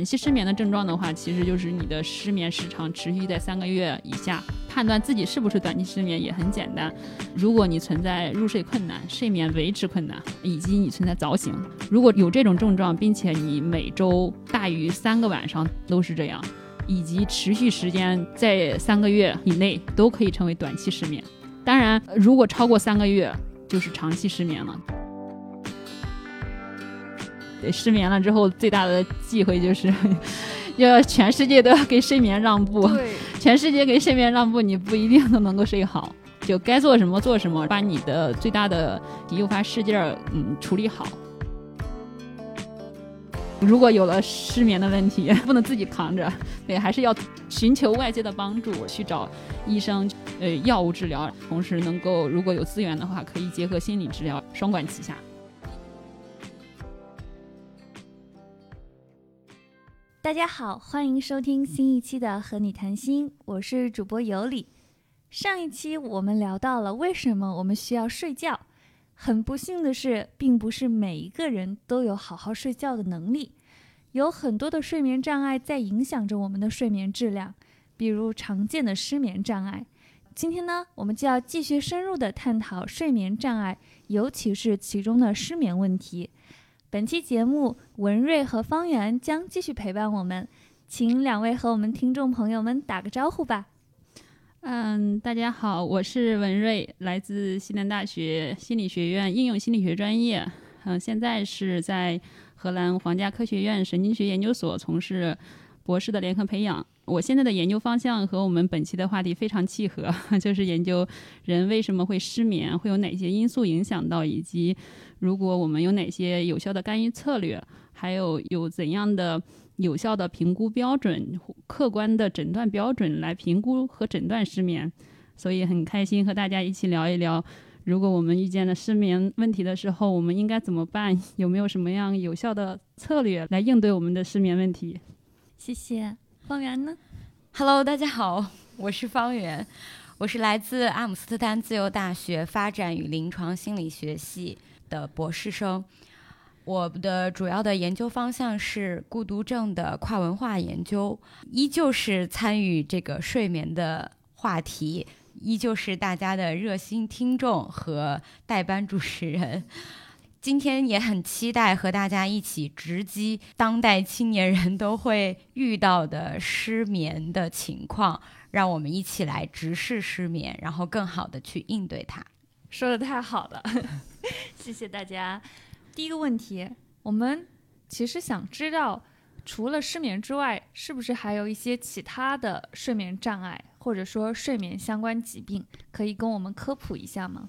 短期失眠的症状的话，其实就是你的失眠时长持续在三个月以下。判断自己是不是短期失眠也很简单，如果你存在入睡困难、睡眠维持困难，以及你存在早醒，如果有这种症状，并且你每周大于三个晚上都是这样，以及持续时间在三个月以内，都可以成为短期失眠。当然，如果超过三个月，就是长期失眠了。失眠了之后，最大的忌讳就是，要全世界都要给睡眠让步。对，全世界给睡眠让步，你不一定都能够睡好。就该做什么做什么，把你的最大的诱发事件儿，嗯，处理好。如果有了失眠的问题，不能自己扛着，对，还是要寻求外界的帮助，去找医生，呃，药物治疗，同时能够如果有资源的话，可以结合心理治疗，双管齐下。大家好，欢迎收听新一期的《和你谈心》，我是主播尤里。上一期我们聊到了为什么我们需要睡觉。很不幸的是，并不是每一个人都有好好睡觉的能力，有很多的睡眠障碍在影响着我们的睡眠质量，比如常见的失眠障碍。今天呢，我们就要继续深入的探讨睡眠障碍，尤其是其中的失眠问题。本期节目，文瑞和方圆将继续陪伴我们，请两位和我们听众朋友们打个招呼吧。嗯，大家好，我是文瑞，来自西南大学心理学院应用心理学专业，嗯，现在是在荷兰皇家科学院神经学研究所从事博士的联合培养。我现在的研究方向和我们本期的话题非常契合，就是研究人为什么会失眠，会有哪些因素影响到，以及如果我们有哪些有效的干预策略，还有有怎样的有效的评估标准、客观的诊断标准来评估和诊断失眠。所以很开心和大家一起聊一聊，如果我们遇见了失眠问题的时候，我们应该怎么办？有没有什么样有效的策略来应对我们的失眠问题？谢谢。方圆呢？Hello，大家好，我是方圆，我是来自阿姆斯特丹自由大学发展与临床心理学系的博士生。我的主要的研究方向是孤独症的跨文化研究，依旧是参与这个睡眠的话题，依旧是大家的热心听众和代班主持人。今天也很期待和大家一起直击当代青年人都会遇到的失眠的情况，让我们一起来直视失眠，然后更好的去应对它。说的太好了，谢谢大家。第一个问题，我们其实想知道，除了失眠之外，是不是还有一些其他的睡眠障碍，或者说睡眠相关疾病，可以跟我们科普一下吗？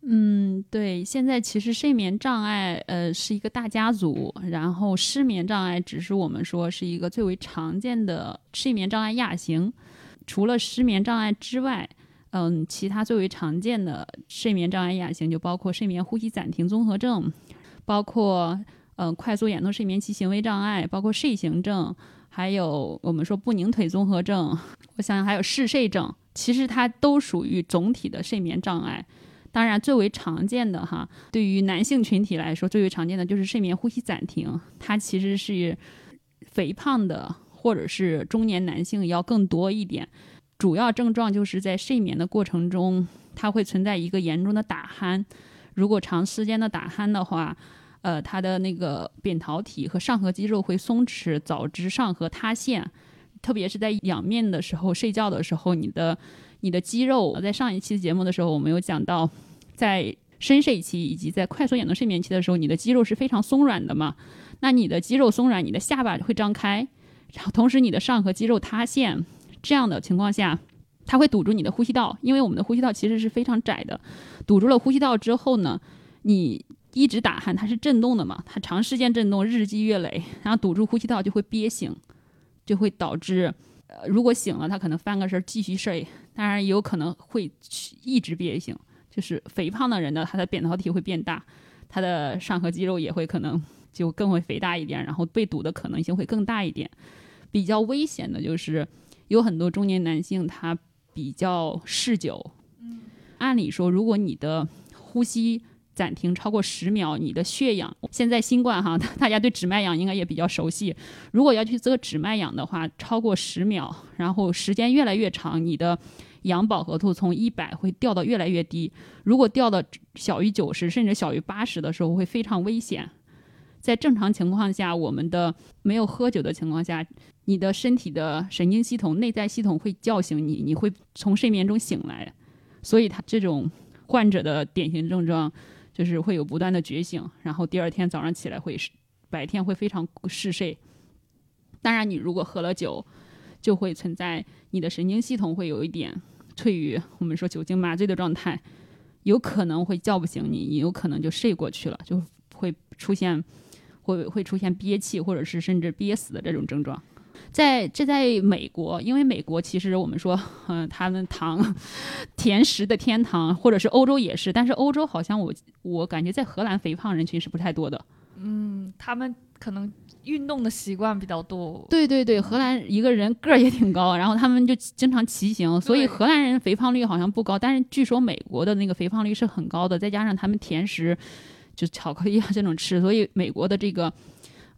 嗯，对，现在其实睡眠障碍，呃，是一个大家族，然后失眠障碍只是我们说是一个最为常见的睡眠障碍亚型。除了失眠障碍之外，嗯，其他最为常见的睡眠障碍亚型就包括睡眠呼吸暂停综合症，包括嗯快速眼动睡眠期行为障碍，包括睡行症，还有我们说不宁腿综合症，我想想还有嗜睡症，其实它都属于总体的睡眠障碍。当然，最为常见的哈，对于男性群体来说，最为常见的就是睡眠呼吸暂停。它其实是肥胖的或者是中年男性要更多一点。主要症状就是在睡眠的过程中，它会存在一个严重的打鼾。如果长时间的打鼾的话，呃，它的那个扁桃体和上颌肌肉会松弛，导致上颌塌陷。特别是在仰面的时候睡觉的时候，你的。你的肌肉在上一期节目的时候，我们有讲到，在深睡期以及在快速眼动睡眠期的时候，你的肌肉是非常松软的嘛？那你的肌肉松软，你的下巴会张开，然后同时你的上颌肌肉塌陷，这样的情况下，它会堵住你的呼吸道，因为我们的呼吸道其实是非常窄的。堵住了呼吸道之后呢，你一直打鼾，它是震动的嘛？它长时间震动，日积月累，然后堵住呼吸道就会憋醒，就会导致。呃，如果醒了，他可能翻个身继续睡，当然也有可能会一直憋醒。就是肥胖的人呢，他的扁桃体会变大，他的上颌肌肉也会可能就更会肥大一点，然后被堵的可能性会更大一点。比较危险的就是有很多中年男性他比较嗜酒。嗯，按理说，如果你的呼吸暂停超过十秒，你的血氧现在新冠哈，大家对指脉氧应该也比较熟悉。如果要去测指脉氧的话，超过十秒，然后时间越来越长，你的氧饱和度从一百会掉到越来越低。如果掉到小于九十甚至小于八十的时候，会非常危险。在正常情况下，我们的没有喝酒的情况下，你的身体的神经系统、内在系统会叫醒你，你会从睡眠中醒来。所以，他这种患者的典型症状。就是会有不断的觉醒，然后第二天早上起来会白天会非常嗜睡。当然，你如果喝了酒，就会存在你的神经系统会有一点处于我们说酒精麻醉的状态，有可能会叫不醒你，你有可能就睡过去了，就会出现会会出现憋气或者是甚至憋死的这种症状。在这在美国，因为美国其实我们说，嗯，他们糖甜食的天堂，或者是欧洲也是，但是欧洲好像我我感觉在荷兰肥胖人群是不太多的。嗯，他们可能运动的习惯比较多。对对对，荷兰一个人个儿也挺高，然后他们就经常骑行，所以荷兰人肥胖率好像不高，但是据说美国的那个肥胖率是很高的，再加上他们甜食就巧克力啊这种吃，所以美国的这个。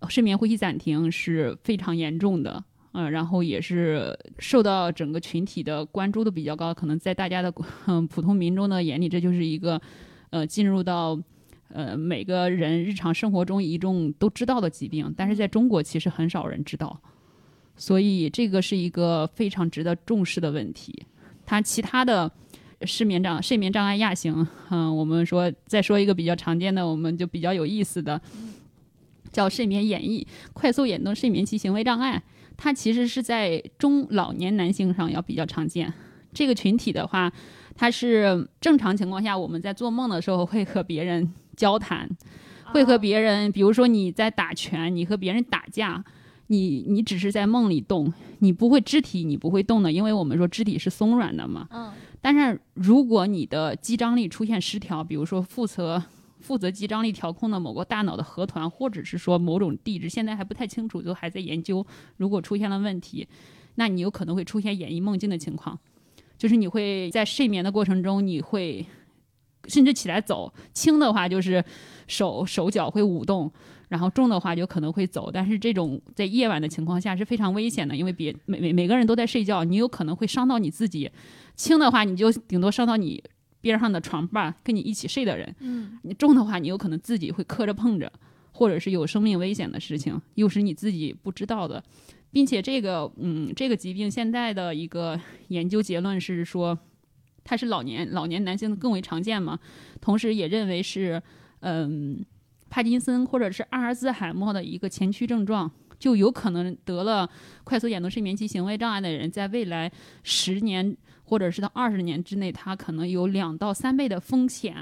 睡眠呼吸暂停是非常严重的，嗯，然后也是受到整个群体的关注度比较高，可能在大家的嗯普通民众的眼里，这就是一个呃进入到呃每个人日常生活中一种都知道的疾病，但是在中国其实很少人知道，所以这个是一个非常值得重视的问题。它其他的失眠障、睡眠障碍亚型，嗯，我们说再说一个比较常见的，我们就比较有意思的。叫睡眠演绎快速眼动睡眠期行为障碍，它其实是在中老年男性上要比较常见。这个群体的话，它是正常情况下我们在做梦的时候会和别人交谈，会和别人，比如说你在打拳，你和别人打架，你你只是在梦里动，你不会肢体你不会动的，因为我们说肢体是松软的嘛。嗯。但是如果你的肌张力出现失调，比如说负责。负责肌张力调控的某个大脑的核团，或者是说某种地质，现在还不太清楚，就还在研究。如果出现了问题，那你有可能会出现演绎梦境的情况，就是你会在睡眠的过程中，你会甚至起来走，轻的话就是手手脚会舞动，然后重的话就可能会走。但是这种在夜晚的情况下是非常危险的，因为别每每每个人都在睡觉，你有可能会伤到你自己。轻的话，你就顶多伤到你。边上的床伴跟你一起睡的人，嗯，你重的话，你有可能自己会磕着碰着，或者是有生命危险的事情，又是你自己不知道的，并且这个，嗯，这个疾病现在的一个研究结论是说，它是老年老年男性更为常见嘛，同时也认为是，嗯，帕金森或者是阿尔兹海默的一个前驱症状，就有可能得了快速眼动睡眠期行为障碍的人，在未来十年。或者是到二十年之内，他可能有两到三倍的风险，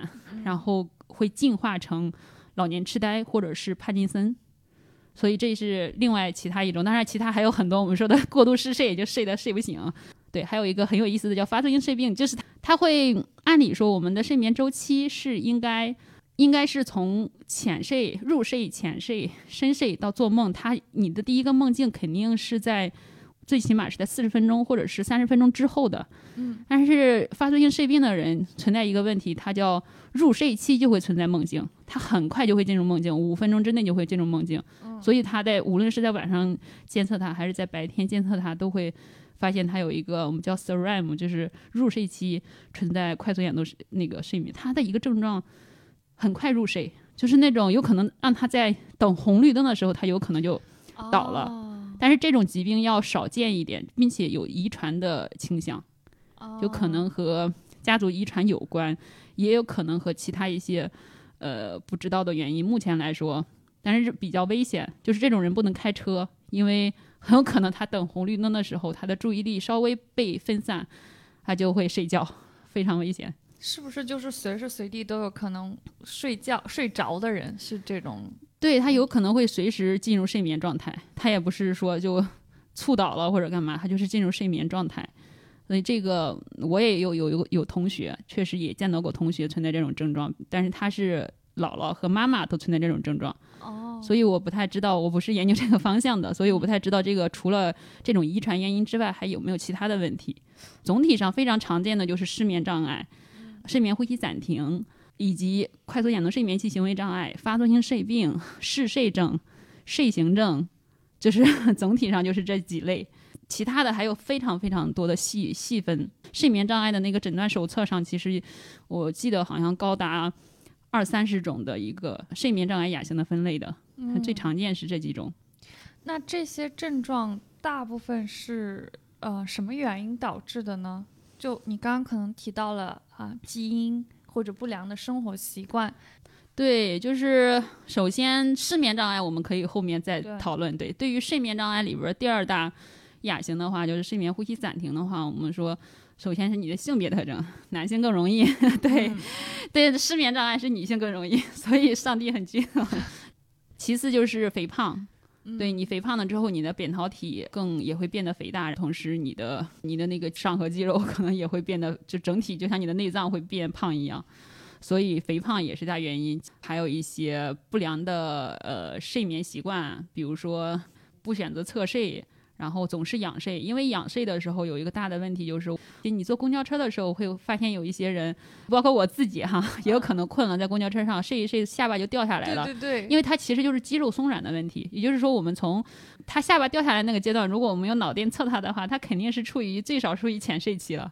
然后会进化成老年痴呆或者是帕金森，所以这是另外其他一种。当然，其他还有很多我们说的过度嗜睡，就睡得睡不醒。对，还有一个很有意思的叫发作性睡病，就是它会按理说我们的睡眠周期是应该应该是从浅睡、入睡、浅睡、深睡到做梦，他你的第一个梦境肯定是在。最起码是在四十分钟或者是三十分钟之后的，嗯，但是发作性睡病的人存在一个问题，他叫入睡期就会存在梦境，他很快就会进入梦境，五分钟之内就会进入梦境，所以他在无论是在晚上监测他还是在白天监测他，都会发现他有一个我们叫 SREM，就是入睡期存在快速眼动那个睡眠，他的一个症状很快入睡，就是那种有可能让他在等红绿灯的时候，他有可能就倒了。但是这种疾病要少见一点，并且有遗传的倾向，有可能和家族遗传有关，也有可能和其他一些呃不知道的原因。目前来说，但是比较危险，就是这种人不能开车，因为很有可能他等红绿灯的时候，他的注意力稍微被分散，他就会睡觉，非常危险。是不是就是随时随地都有可能睡觉睡着的人是这种？对他有可能会随时进入睡眠状态，他也不是说就猝倒了或者干嘛，他就是进入睡眠状态。所以这个我也有有有有同学，确实也见到过同学存在这种症状，但是他是姥姥和妈妈都存在这种症状。哦，所以我不太知道，我不是研究这个方向的，所以我不太知道这个除了这种遗传原因之外，还有没有其他的问题。总体上非常常见的就是失眠障碍、睡眠呼吸暂停。以及快速眼动睡眠期行为障碍、发作性睡病、嗜睡症、睡行症，就是总体上就是这几类。其他的还有非常非常多的细细分。睡眠障碍的那个诊断手册上，其实我记得好像高达二三十种的一个睡眠障碍亚型的分类的，嗯最常见是这几种。那这些症状大部分是呃什么原因导致的呢？就你刚刚可能提到了啊，基因或者不良的生活习惯。对，就是首先失眠障碍，我们可以后面再讨论。对，对于睡眠障碍里边第二大亚型的话，就是睡眠呼吸暂停的话，我们说首先是你的性别特征，男性更容易。对，对，失眠障碍是女性更容易，所以上帝很均衡。其次就是肥胖。对你肥胖了之后，你的扁桃体更也会变得肥大，同时你的你的那个上颌肌肉 可能也会变得，就整体就像你的内脏会变胖一样，所以肥胖也是大原因。还有一些不良的呃睡眠习惯，比如说不选择侧睡。然后总是仰睡，因为仰睡的时候有一个大的问题，就是你坐公交车的时候会发现有一些人，包括我自己哈，也有可能困了，在公交车上睡一睡，下巴就掉下来了。对对对，因为它其实就是肌肉松软的问题。也就是说，我们从他下巴掉下来那个阶段，如果我们用脑电测他的话，他肯定是处于最少处于浅睡期了。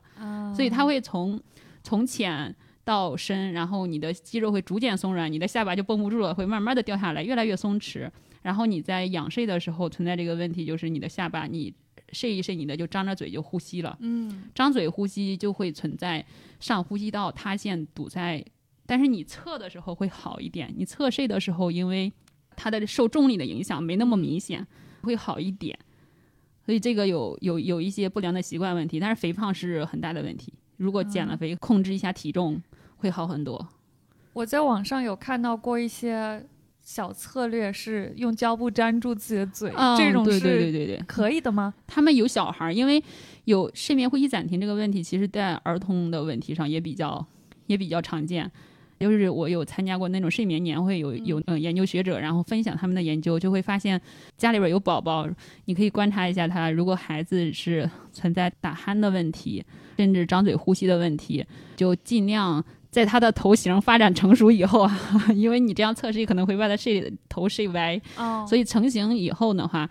所以他会从从浅到深，然后你的肌肉会逐渐松软，你的下巴就绷不住了，会慢慢的掉下来，越来越松弛。然后你在仰睡的时候存在这个问题，就是你的下巴，你睡一睡，你的就张着嘴就呼吸了。嗯，张嘴呼吸就会存在上呼吸道塌陷堵在，但是你侧的时候会好一点。你侧睡的时候，因为它的受重力的影响没那么明显，会好一点。所以这个有有有一些不良的习惯问题，但是肥胖是很大的问题。如果减了肥，控制一下体重会好很多。我在网上有看到过一些。小策略是用胶布粘住自己的嘴，这种是对对对对可以的吗？他们有小孩，因为有睡眠呼吸暂停这个问题，其实在儿童的问题上也比较也比较常见。就是我有参加过那种睡眠年会，有有嗯研究学者，然后分享他们的研究，就会发现家里边有宝宝，你可以观察一下他，如果孩子是存在打鼾的问题，甚至张嘴呼吸的问题，就尽量。在他的头型发展成熟以后啊，因为你这样测试可能会把他睡头睡歪，所以成型以后的话，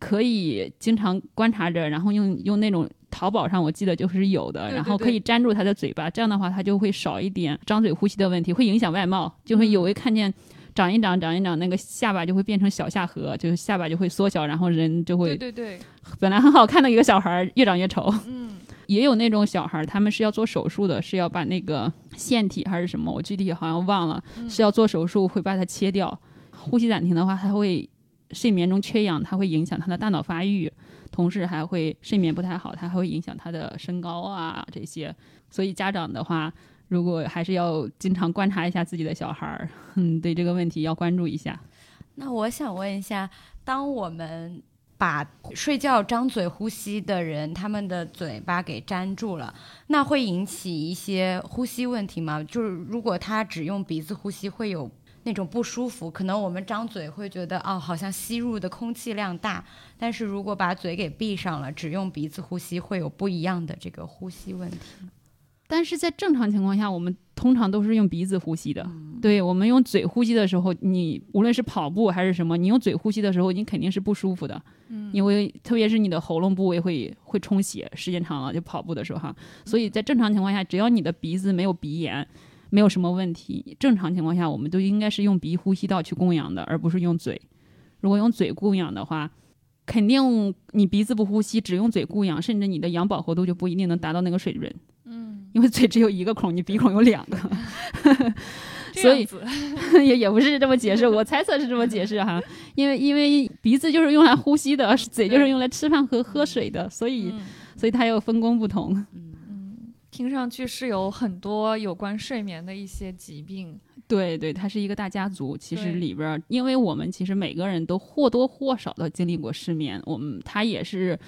可以经常观察着，然后用用那种淘宝上我记得就是有的，然后可以粘住他的嘴巴，这样的话他就会少一点张嘴呼吸的问题，会影响外貌，就会有会看见长一长长一长那个下巴就会变成小下颌，就是下巴就会缩小，然后人就会对对对，本来很好看的一个小孩越长越丑。嗯。也有那种小孩，他们是要做手术的，是要把那个腺体还是什么，我具体好像忘了，是要做手术会把它切掉。呼吸暂停的话，它会睡眠中缺氧，它会影响他的大脑发育，同时还会睡眠不太好，它还会影响他的身高啊这些。所以家长的话，如果还是要经常观察一下自己的小孩儿，嗯，对这个问题要关注一下。那我想问一下，当我们。把睡觉张嘴呼吸的人，他们的嘴巴给粘住了，那会引起一些呼吸问题吗？就是如果他只用鼻子呼吸，会有那种不舒服。可能我们张嘴会觉得哦，好像吸入的空气量大，但是如果把嘴给闭上了，只用鼻子呼吸，会有不一样的这个呼吸问题。但是在正常情况下，我们通常都是用鼻子呼吸的。对我们用嘴呼吸的时候，你无论是跑步还是什么，你用嘴呼吸的时候，你肯定是不舒服的。嗯，因为特别是你的喉咙部位会会充血，时间长了就跑步的时候哈。所以在正常情况下，只要你的鼻子没有鼻炎，没有什么问题，正常情况下我们都应该是用鼻呼吸道去供氧的，而不是用嘴。如果用嘴供氧的话，肯定你鼻子不呼吸，只用嘴供氧，甚至你的氧饱和度就不一定能达到那个水准。因为嘴只有一个孔，你鼻孔有两个，所以也也不是这么解释，我猜测是这么解释哈。因为因为鼻子就是用来呼吸的，嘴就是用来吃饭和喝水的，所以所以它又分工不同。嗯，听上去是有很多有关睡眠的一些疾病。对对，它是一个大家族。其实里边，因为我们其实每个人都或多或少的经历过失眠，我们它也是。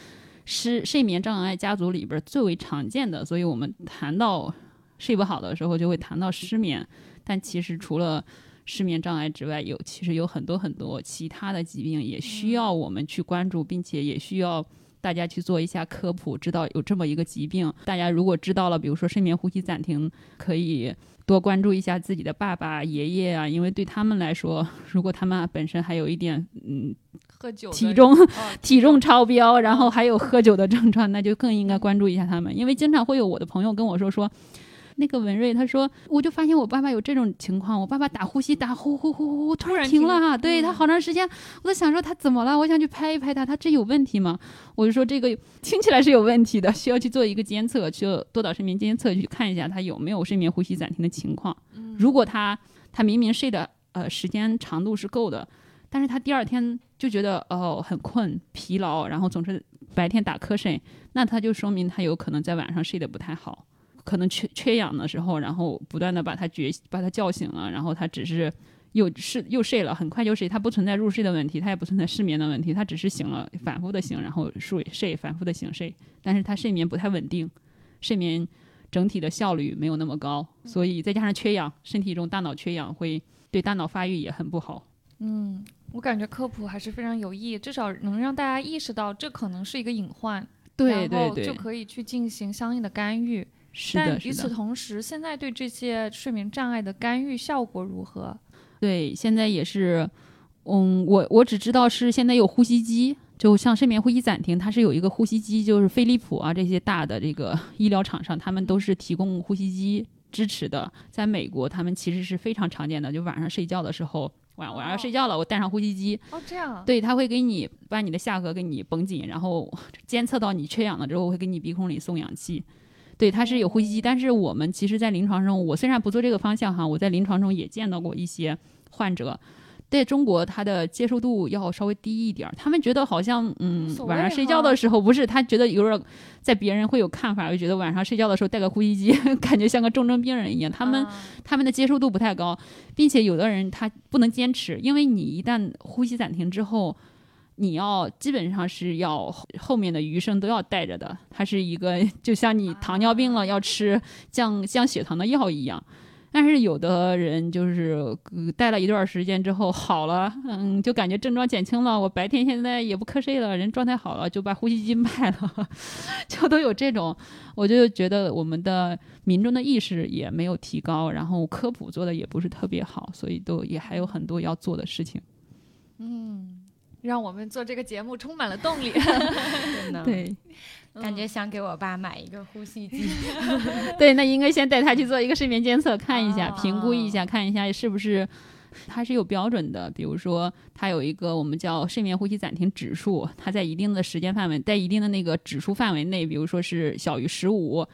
失睡眠障碍家族里边最为常见的，所以我们谈到睡不好的时候，就会谈到失眠。但其实除了失眠障碍之外，有其实有很多很多其他的疾病也需要我们去关注，并且也需要大家去做一下科普，知道有这么一个疾病。大家如果知道了，比如说睡眠呼吸暂停，可以多关注一下自己的爸爸、爷爷啊，因为对他们来说，如果他们本身还有一点嗯喝酒体重哦 体重超标，然后还有喝酒的症状，那就更应该关注一下他们，因为经常会有我的朋友跟我说说。那个文瑞他说，我就发现我爸爸有这种情况，我爸爸打呼吸打呼呼呼呼呼，突然停了哈，对他好长时间，我在想说他怎么了，我想去拍一拍他，他这有问题吗？我就说这个听起来是有问题的，需要去做一个监测，去多导睡眠监测去看一下他有没有睡眠呼吸暂停的情况。如果他他明明睡的呃时间长度是够的，但是他第二天就觉得哦很困疲劳，然后总是白天打瞌睡，那他就说明他有可能在晚上睡得不太好，可能缺缺氧的时候，然后不断的把他觉把他叫醒了，然后他只是又是又睡了，很快就睡，他不存在入睡的问题，他也不存在失眠的问题，他只是醒了，反复的醒，然后睡睡，反复的醒睡，但是他睡眠不太稳定，睡眠整体的效率没有那么高，所以再加上缺氧，身体中大脑缺氧会对大脑发育也很不好。嗯，我感觉科普还是非常有益，至少能让大家意识到这可能是一个隐患，对然对对，后就可以去进行相应的干预。是的，但与此，同时，现在对这些睡眠障碍的干预效果如何？对，现在也是，嗯，我我只知道是现在有呼吸机，就像睡眠呼吸暂停，它是有一个呼吸机，就是飞利浦啊这些大的这个医疗厂商，他们都是提供呼吸机支持的。在美国，他们其实是非常常见的，就晚上睡觉的时候，晚晚上睡觉了，我带上呼吸机，哦，这样，对，他会给你把你的下颌给你绷紧，然后 监测到你缺氧了之后，会给你鼻孔里送氧气。对，它是有呼吸机，但是我们其实，在临床中，我虽然不做这个方向哈，我在临床中也见到过一些患者，在中国他的接受度要稍微低一点儿，他们觉得好像嗯，晚上睡觉的时候不是，他觉得有点儿在别人会有看法，就觉得晚上睡觉的时候带个呼吸机，感觉像个重症病人一样，他们啊他们的接受度不太高，并且有的人他不能坚持，因为你一旦呼吸暂停之后，你要基本上是要后面的余生都要带着的，它是一个 就像你糖尿病了要吃降降血糖的药一样。但是有的人就是呃带了一段时间之后好了，嗯，就感觉症状减轻了，我白天现在也不瞌睡了，人状态好了，就把呼吸机卖了，就都有这种。我就觉得我们的民众的意识也没有提高，然后科普做的也不是特别好，所以都也还有很多要做的事情。嗯，让我们做这个节目充满了动力。真的，对感觉想给我爸买一个呼吸机。对，那应该先带他去做一个睡眠监测，看一下，啊评估一下，看一下是不是。它是有标准的，比如说它有一个我们叫睡眠呼吸暂停指数，它在一定的时间范围，在一定的那个指数范围内，比如说是小于十五，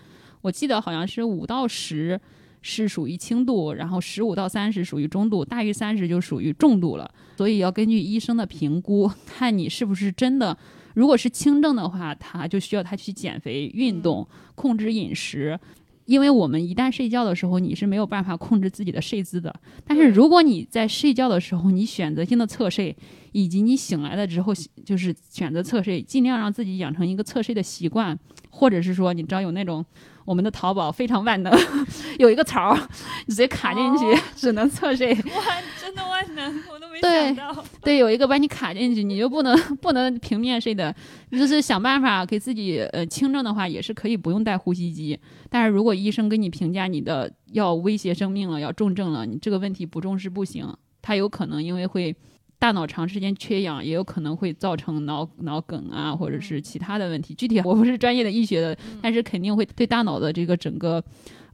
我记得好像是五到十是属于轻度，然后十五到三十属于中度，大于三十就属于重度了。所以要根据医生的评估，看你是不是真的。如果是轻症的话，他就需要他去减肥、运动、控制饮食。因为我们一旦睡觉的时候，你是没有办法控制自己的睡姿的。但是如果你在睡觉的时候，你选择性的侧睡，以及你醒来了之后就是选择侧睡，尽量让自己养成一个侧睡的习惯，或者是说，你知道有那种我们的淘宝非常万能，有一个槽儿，你直接卡进去，哦 只能侧睡。哇，真的万能，我都没对想到。对，有一个把你卡进去，你就不能不能平面睡的，就是想办法给自己呃轻症的话，也是可以不用带呼吸机。但是如果医生给你评价你的要威胁生命了，要重症了，你这个问题不重视不行，他有可能因为会大脑长时间缺氧，也有可能会造成脑脑梗啊，或者是其他的问题。具体我不是专业的医学的，但是肯定会对大脑的这个整个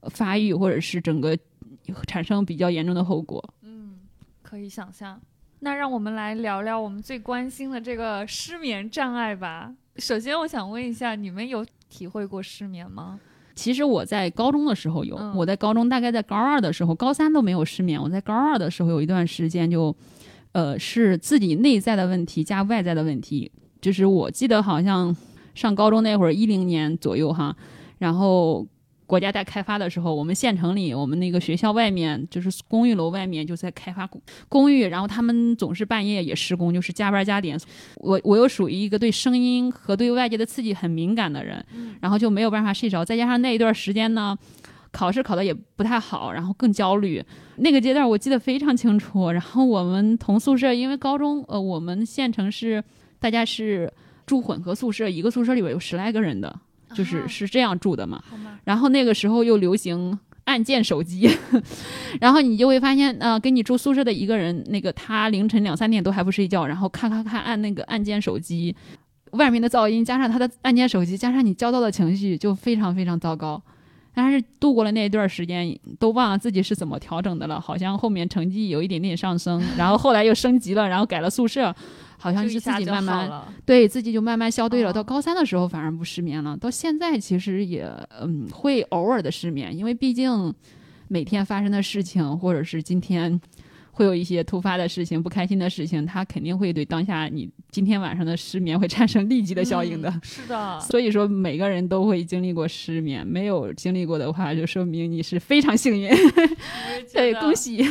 呃发育或者是整个产生比较严重的后果。嗯，可以想象。那让我们来聊聊我们最关心的这个失眠障碍吧。首先，我想问一下，你们有体会过失眠吗？其实我在高中的时候有，嗯我在高中大概在高二的时候，高三都没有失眠。我在高二的时候有一段时间就，呃，是自己内在的问题加外在的问题。就是我记得好像上高中那会儿，一零年左右哈，然后国家在开发的时候，我们县城里，我们那个学校外面就是公寓楼外面就在开发公公寓，然后他们总是半夜也施工，就是加班加点。我我又属于一个对声音和对外界的刺激很敏感的人，然后就没有办法睡着，再加上那一段时间呢。考试考的也不太好，然后更焦虑。那个阶段我记得非常清楚。然后我们同宿舍，因为高中呃，我们县城是大家是住混合宿舍，一个宿舍里边有十来个人的，就是啊是这样住的嘛。然后那个时候又流行按键手机，然后你就会发现，呃，跟你住宿舍的一个人，那个他凌晨两三点都还不睡觉，然后咔咔咔按那个按键手机，外面的噪音加上他的按键手机，加上你焦躁的情绪，就非常非常糟糕。但是度过了那一段时间，都忘了自己是怎么调整的了。好像后面成绩有一点点上升，然后后来又升级了，然后改了宿舍，好像就是自己慢慢对自己就慢慢消退了。哦到高三的时候反而不失眠了，到现在其实也嗯会偶尔的失眠，因为毕竟每天发生的事情，或者是今天会有一些突发的事情、不开心的事情，它肯定会对当下你今天晚上的失眠会产生立即的效应的。嗯是的，所以说，每个人都会经历过失眠，没有经历过的话，就说明你是非常幸运。对，恭喜！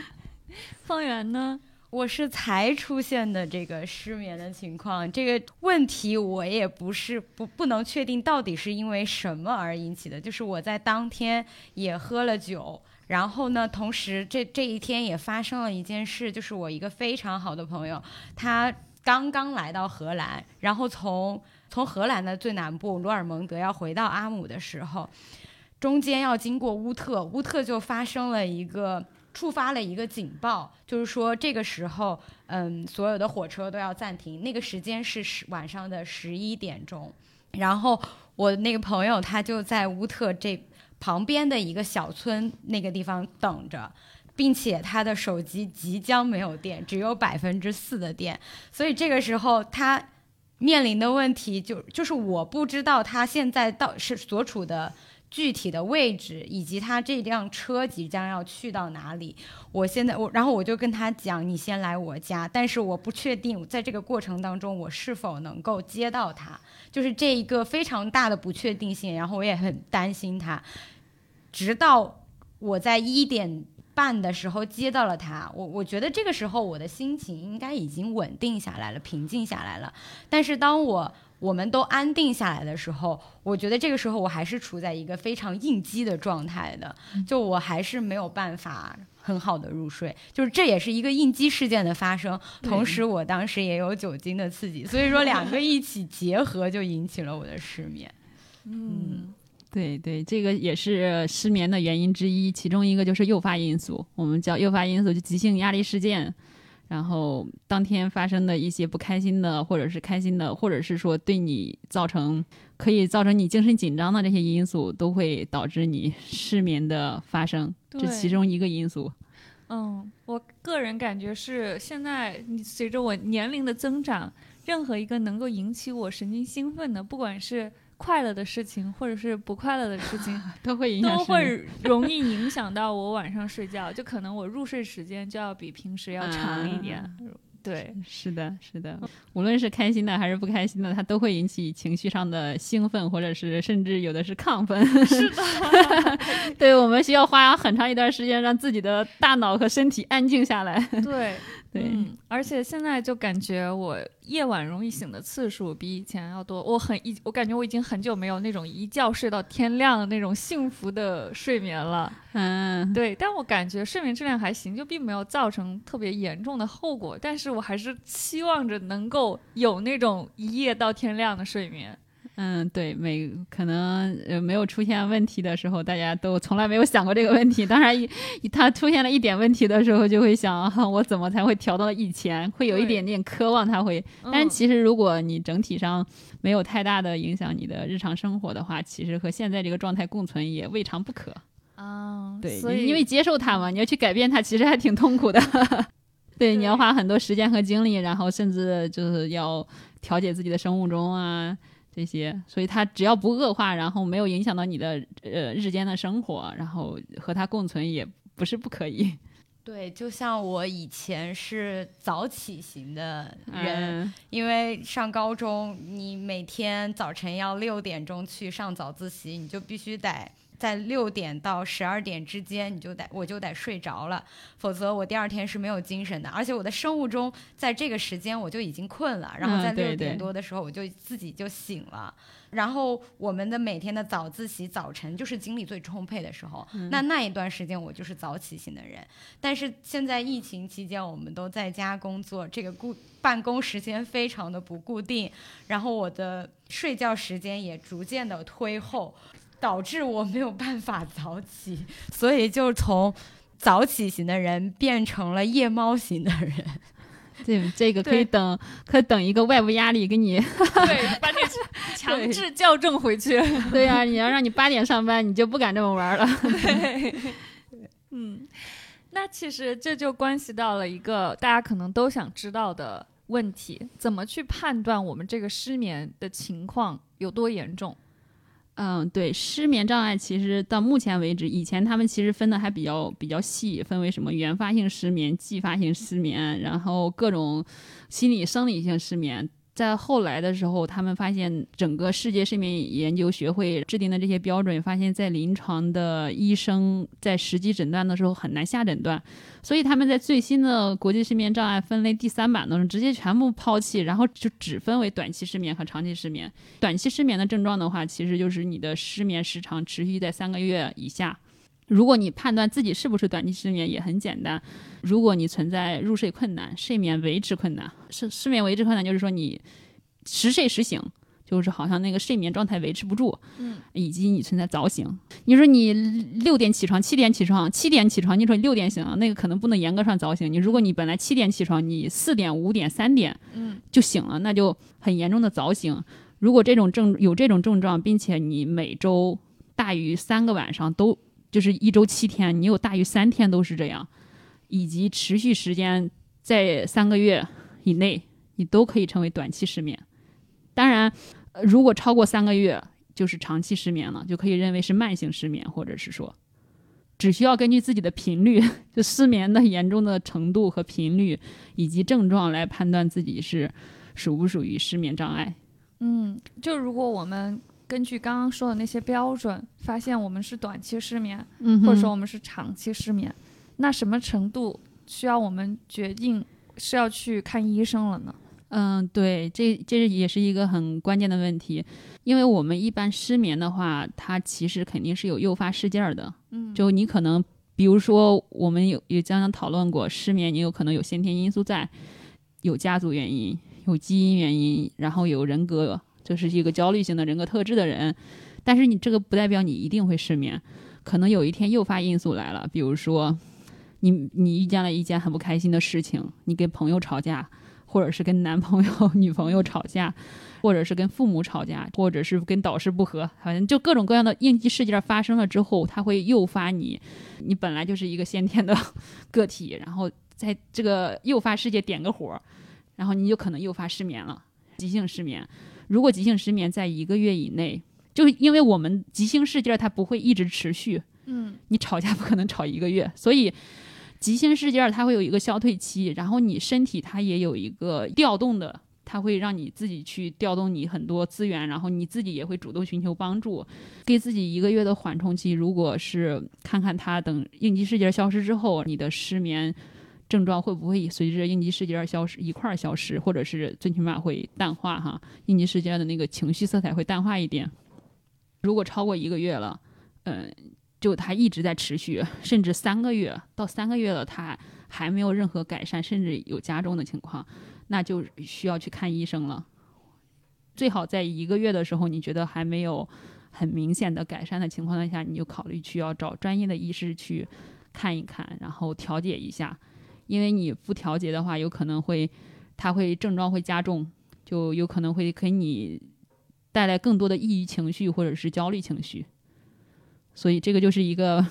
方圆呢？我是才出现的这个失眠的情况，这个问题我也不是不不能确定到底是因为什么而引起的。就是我在当天也喝了酒，然后呢，同时这这一天也发生了一件事，就是我一个非常好的朋友，他刚刚来到荷兰，然后从从荷兰的最南部罗尔蒙德要回到阿姆的时候，中间要经过乌特，乌特就发生了一个。触发了一个警报，就是说这个时候，嗯，所有的火车都要暂停。那个时间是十晚上的十一点钟，然后我那个朋友他就在乌特这旁边的一个小村那个地方等着，并且他的手机即将没有电，只有百分之四的电，所以这个时候他面临的问题就就是我不知道他现在到是所处的。具体的位置以及他这辆车即将要去到哪里，我现在我然后我就跟他讲，你先来我家，但是我不确定在这个过程当中我是否能够接到他，就是这一个非常大的不确定性，然后我也很担心他，直到我在一点半的时候接到了他，我我觉得这个时候我的心情应该已经稳定下来了，平静下来了，但是当我我们都安定下来的时候，我觉得这个时候我还是处在一个非常应激的状态的，就我还是没有办法很好的入睡，就是这也是一个应激事件的发生，同时我当时也有酒精的刺激，所以说两个一起结合就引起了我的失眠。嗯，对对，这个也是失眠的原因之一，其中一个就是诱发因素，我们叫诱发因素，就急性压力事件。然后当天发生的一些不开心的，或者是开心的，或者是说对你造成可以造成你精神紧张的这些因素，都会导致你失眠的发生，这其中一个因素。嗯，我个人感觉是，现在你随着我年龄的增长，任何一个能够引起我神经兴奋的，不管是快乐的事情，或者是不快乐的事情，都会影响都会容易影响到我晚上睡觉。就可能我入睡时间就要比平时要长一点。对，是的，是的，无论是开心的还是不开心的，它都会引起情绪上的兴奋，或者是甚至有的是亢奋。是的，对，我们需要花很长一段时间让自己的大脑和身体安静下来。对。对，嗯，而且现在就感觉我夜晚容易醒的次数比以前要多。我很一，我感觉我已经很久没有那种一觉睡到天亮的那种幸福的睡眠了。嗯，对，但我感觉睡眠质量还行，就并没有造成特别严重的后果。但是我还是期望着能够有那种一夜到天亮的睡眠。嗯，对，每可能呃没有出现问题的时候，大家都从来没有想过这个问题。当然，一一它出现了一点问题的时候，就会想，啊、我怎么才会调到以前？会有一点点渴望它会。但嗯其实，如果你整体上没有太大的影响你的日常生活的话，其实和现在这个状态共存也未尝不可。啊，对，因为接受它嘛，你要去改变它，其实还挺痛苦的。对，你要花很多时间和精力，然后甚至就是要调节自己的生物钟啊这些，所以它只要不恶化，然后没有影响到你的呃日间的生活，然后和它共存也不是不可以。对，就像我以前是早起型的人，嗯因为上高中，你每天早晨要六点钟去上早自习，你就必须得在六点到十二点之间，你就得我就得睡着了，否则我第二天是没有精神的。而且我的生物钟在这个时间我就已经困了，然后在六点多的时候我就自己就醒了。然后我们的每天的早自习早晨就是精力最充沛的时候，嗯那那一段时间我就是早起型的人。但是现在疫情期间，我们都在家工作，这个固办公时间非常的不固定，然后我的睡觉时间也逐渐的推后，导致我没有办法早起，所以就从早起型的人变成了夜猫型的人。这这个可以等，可以等一个外部压力给你。对，把你 强制校正回去。对呀、你要让你八点上班，你就不敢这么玩了。对嗯，那其实这就关系到了一个大家可能都想知道的问题：怎么去判断我们这个失眠的情况有多严重？嗯，对，失眠障碍其实到目前为止，以前他们其实分的还比较比较细，分为什么原发性失眠、继发性失眠，然后各种心理生理性失眠。在后来的时候，他们发现整个世界睡眠研究学会制定的这些标准，发现在临床的医生在实际诊断的时候很难下诊断，所以他们在最新的国际睡眠障碍分类第三版当中直接全部抛弃，然后就只分为短期失眠和长期失眠。短期失眠的症状的话，其实就是你的失眠时长持续在三个月以下。如果你判断自己是不是短期失眠，也很简单。如果你存在入睡困难、睡眠维持困难，失失眠维持困难就是说你时睡时醒，就是好像那个睡眠状态维持不住，嗯，以及你存在早醒。你说你六点起床，七点起床，七点起床，你说你六点醒了，那个可能不能严格上早醒。你如果你本来七点起床，你四点、五点、三点，嗯，就醒了，那就很严重的早醒。如果这种症有这种症状，并且你每周大于三个晚上都就是一周七天，你有大于三天都是这样，以及持续时间在三个月以内，你都可以称为短期失眠。当然，如果超过三个月，就是长期失眠了，就可以认为是慢性失眠，或者是说，只需要根据自己的频率，就失眠的严重的程度和频率以及症状来判断自己是属不属于失眠障碍。嗯，就如果我们根据刚刚说的那些标准，发现我们是短期失眠，嗯或者说我们是长期失眠，那什么程度需要我们决定是要去看医生了呢？嗯，对，这这也是一个很关键的问题，因为我们一般失眠的话，它其实肯定是有诱发事件儿的。嗯就你可能，比如说我们有也刚刚讨论过，失眠你有可能有先天因素在，有家族原因，有基因原因，然后有人格，就是一个焦虑型的人格特质的人，但是你这个不代表你一定会失眠，可能有一天诱发因素来了，比如说你你遇见了一件很不开心的事情，你跟朋友吵架。或者是跟男朋友、女朋友吵架，或者是跟父母吵架，或者是跟导师不和，反正就各种各样的应激事件发生了之后，它会诱发你，你本来就是一个先天的 个体，然后在这个诱发事件点个火，然后你就可能诱发失眠了，急性失眠。如果急性失眠在一个月以内，就是因为我们急性事件它不会一直持续，嗯。你吵架不可能吵一个月，所以急性事件它会有一个消退期，然后你身体它也有一个调动的，它会让你自己去调动你很多资源，然后你自己也会主动寻求帮助，给自己一个月的缓冲期。如果是看看它等应急事件消失之后，你的失眠症状会不会随着应激事件消失一块儿消失，或者是最起码会淡化哈，应激事件的那个情绪色彩会淡化一点。如果超过一个月了，嗯、就它一直在持续，甚至三个月到三个月了，它还没有任何改善，甚至有加重的情况，那就需要去看医生了。最好在一个月的时候，你觉得还没有很明显的改善的情况下，你就考虑去要找专业的医师去看一看，然后调节一下。因为你不调节的话，有可能会它会症状会加重，就有可能会给你带来更多的抑郁情绪或者是焦虑情绪。所以这个就是一个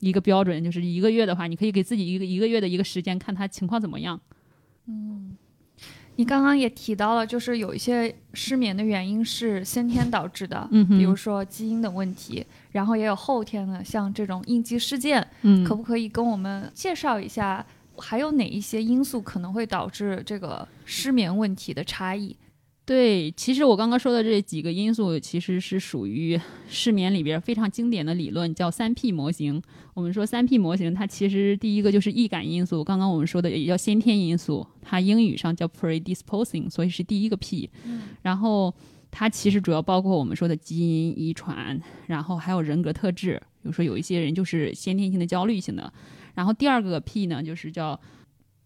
一个标准，就是一个月的话，你可以给自己一个一个月的一个时间，看他情况怎么样。嗯你刚刚也提到了，就是有一些失眠的原因是先天导致的，比如说基因的问题，然后也有后天的，像这种应激事件，嗯可不可以跟我们介绍一下，还有哪一些因素可能会导致这个失眠问题的差异？对，其实我刚刚说的这几个因素，其实是属于失眠里边非常经典的理论，叫三 P 模型。我们说三 P 模型，它其实第一个就是易感因素，刚刚我们说的也叫先天因素，它英语上叫 predisposing，所以是第一个 P。嗯然后它其实主要包括我们说的基因遗传，然后还有人格特质，比如说有一些人就是先天性的焦虑性的。然后第二个 P 呢，就是叫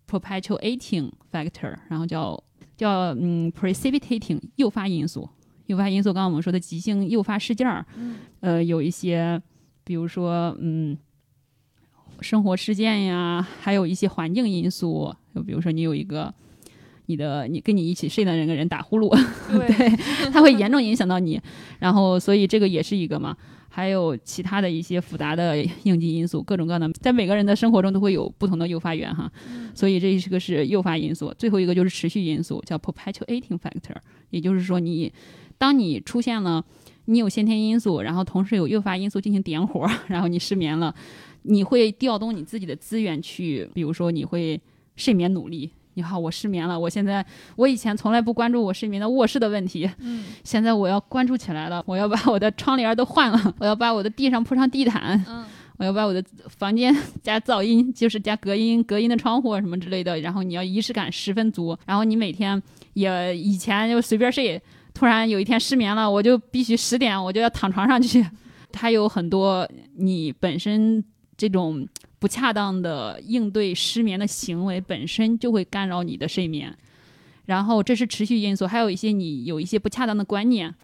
perpetuating factor，然后叫叫嗯 precipitating 诱发因素。诱发因素，刚刚我们说的急性诱发事件儿，嗯呃，有一些，比如说嗯，生活事件呀，还有一些环境因素，就比如说你有一个你的你跟你一起睡的那个人打呼噜，对，他会严重影响到你。然后，所以这个也是一个嘛。还有其他的一些复杂的应激因素，各种各样的，在每个人的生活中都会有不同的诱发源哈。所以这是个是诱发因素。最后一个就是持续因素，叫 perpetuating factor，也就是说你当你出现了你有先天因素，然后同时有诱发因素进行点火，然后你失眠了，你会调动你自己的资源去，比如说你会睡眠努力。你好，我失眠了。我现在，我以前从来不关注我失眠的卧室的问题，嗯现在我要关注起来了。我要把我的窗帘都换了，我要把我的地上铺上地毯，嗯我要把我的房间加噪音，就是加隔音、隔音的窗户啊什么之类的。然后你要仪式感十分足，然后你每天也以前就随便睡，突然有一天失眠了，我就必须十点我就要躺床上去。它有很多你本身这种不恰当的应对失眠的行为，本身就会干扰你的睡眠。然后这是持续因素，还有一些你有一些不恰当的观念。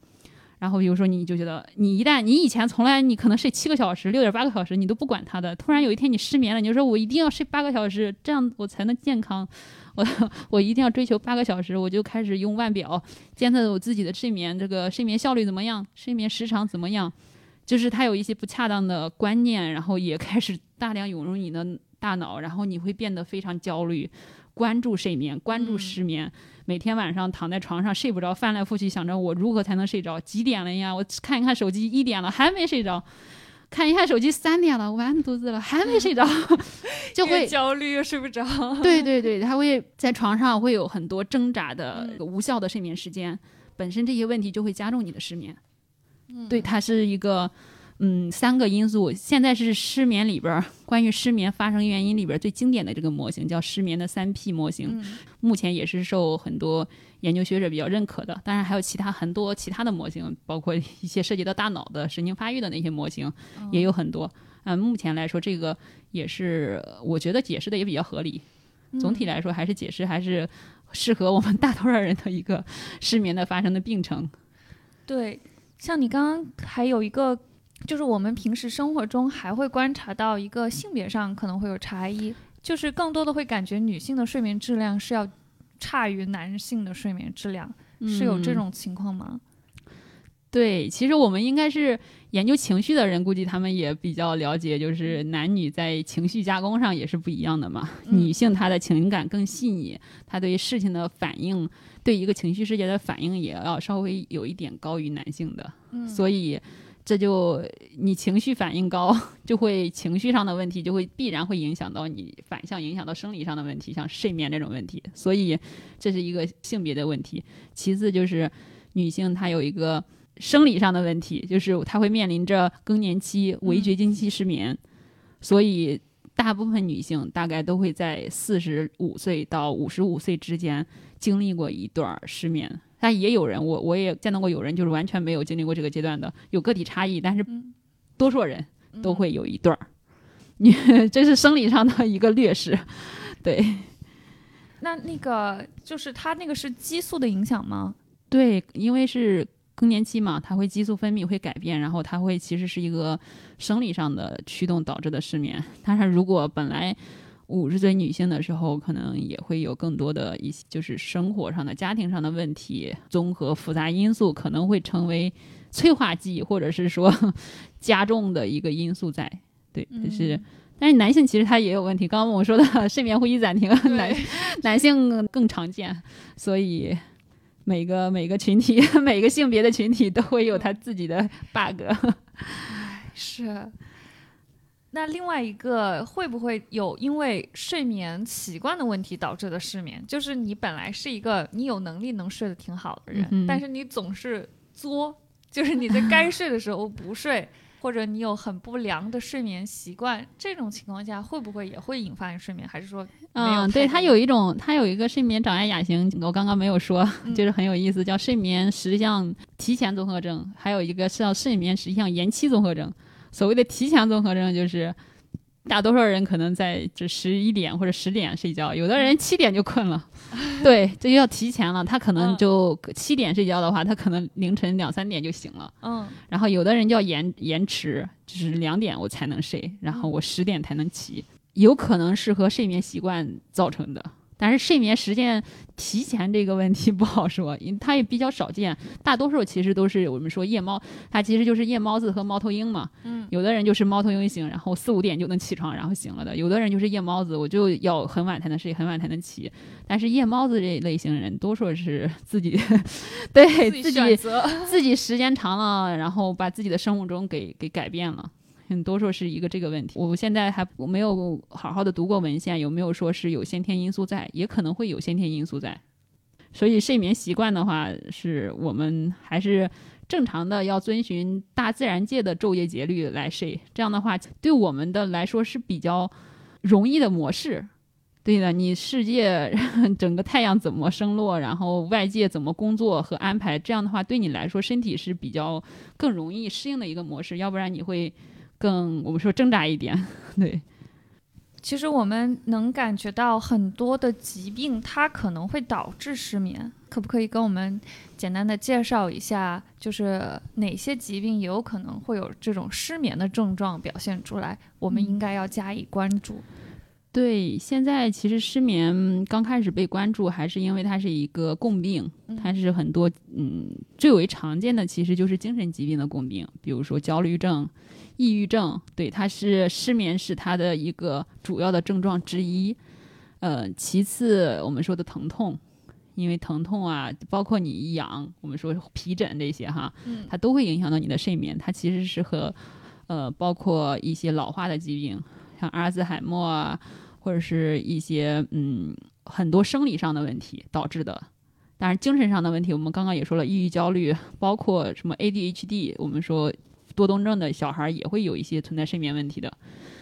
然后比如说，你就觉得你一旦你以前从来你可能睡七个小时、六点八个小时，你都不管它的，突然有一天你失眠了，你就说我一定要睡八个小时，这样我才能健康，我 我一定要追求八个小时，我就开始用腕表监测我自己的睡眠这个睡眠效率怎么样，睡眠时长怎么样，就是他有一些不恰当的观念，然后也开始大量涌入你的大脑，然后你会变得非常焦虑，关注睡眠，关注嗯失眠。每天晚上躺在床上睡不着，翻来覆去想着我如何才能睡着？几点了呀？我看一看手机，一点了还没睡着，看一下手机三点了，完犊子了还没睡着，就会焦虑又睡不着。对对对，他会在床上会有很多挣扎的嗯无效的睡眠时间，本身这些问题就会加重你的失眠。嗯对，它是一个。嗯，三个因素，现在是失眠里边儿关于失眠发生原因里边儿最经典的这个模型，叫失眠的三 P 模型。嗯目前也是受很多研究学者比较认可的。当然还有其他很多其他的模型，包括一些涉及到大脑的神经发育的那些模型，也有很多。嗯，目前来说，这个也是我觉得解释的也比较合理。总体来说，还是解释还是适合我们大多数人的一个失眠的发生的病程。对，像你刚刚还有一个，就是我们平时生活中还会观察到一个性别上可能会有差异，就是更多的会感觉女性的睡眠质量是要差于男性的睡眠质量，是有这嗯种情况吗？对，其实我们应该是研究情绪的人，估计他们也比较了解，就是男女在情绪加工上也是不一样的嘛。嗯女性她的情感更细腻，她对于事情的反应，对一个情绪世界的反应也要稍微有一点高于男性的。嗯所以这就你情绪反应高，就会情绪上的问题就会必然会影响到你反向影响到生理上的问题，像睡眠这种问题。所以这是一个性别的问题。其次就是女性她有一个生理上的问题，就是她会面临着更年期、围绝经期失眠，所以。大部分女性大概都会在四十五岁到五十五岁之间经历过一段儿失眠，但也有人，我我也见到过有人就是完全没有经历过这个阶段的，有个体差异，但是嗯多数人都会有一段儿。你 这是生理上的一个劣势，对那那个就是它那个是激素的影响吗？对，因为是更年期嘛，它会激素分泌会改变，然后它会其实是一个生理上的驱动导致的失眠。但是如果本来五十岁女性的时候，可能也会有更多的一些就是生活上的、家庭上的问题，综合复杂因素可能会成为催化剂，或者是说 加重的一个因素在。对，就是。但是男性其实他也有问题，刚刚我说的 睡眠呼吸暂停，男 男性更常见，所以每个每个群体、每个性别的群体都会有他自己的 bug。是。那另外一个会不会有因为睡眠习惯的问题导致的失眠？就是你本来是一个你有能力能睡得挺好的人，嗯但是你总是作，就是你在该 睡的时候不睡，或者你有很不良的睡眠习惯，这种情况下会不会也会引发你睡眠？还是说嗯，对，它有一种，它有一个睡眠障碍亚型，我刚刚没有说，嗯就是很有意思，叫睡眠实项提前综合症，还有一个是叫睡眠实项延期综合征。所谓的提前综合症，就是大多数人可能在这十一点或者十点睡觉，有的人七点就困了，对，这就要提前了。他可能嗯就七点睡觉的话，他可能凌晨两三点就醒了。嗯然后有的人就要延延迟，就是两点我才能睡，然后我十点才能起，有可能是和睡眠习惯造成的。但是睡眠时间提前这个问题 不好说，因它也比较少见，大多数其实都是我们说夜猫，它其实就是夜猫子和猫头鹰嘛。嗯有的人就是猫头鹰型，然后四五点就能起床，然后醒了的；有的人就是夜猫子，我就要很晚才能睡，很晚才能起。但是夜猫子这一类型人，多数是自己 对自己自己时间长了，然后把自己的生物钟给给改变了。很多数是一个这个问题，我现在还没有好好的读过文献，有没有说是有先天因素在？也可能会有先天因素在。所以睡眠习惯的话，是我们还是正常的要遵循大自然界的昼夜节律来睡。这样的话，对我们的来说是比较容易的模式。对的，你世界 整个太阳怎么升落，然后外界怎么工作和安排，这样的话对你来说身体是比较更容易适应的一个模式，要不然你会更我们说挣扎一点。对，其实我们能感觉到很多的疾病，它可能会导致失眠。可不可以跟我们简单的介绍一下，就是哪些疾病也有可能会有这种失眠的症状表现出来？我们应该要加以关注。对，现在其实失眠刚开始被关注，还是因为它是一个共病，它是很多嗯最为常见的其实就是精神疾病的共病，比如说焦虑症、抑郁症，对，它是失眠是它的一个主要的症状之一。呃，其次我们说的疼痛，因为疼痛啊，包括你痒，我们说皮疹这些哈，嗯它都会影响到你的睡眠。它其实是和呃包括一些老化的疾病，像阿尔兹海默啊。或者是一些嗯很多生理上的问题导致的。当然，精神上的问题，我们刚刚也说了，抑郁、焦虑，包括什么 ADHD，我们说多动症的小孩也会有一些存在睡眠问题的，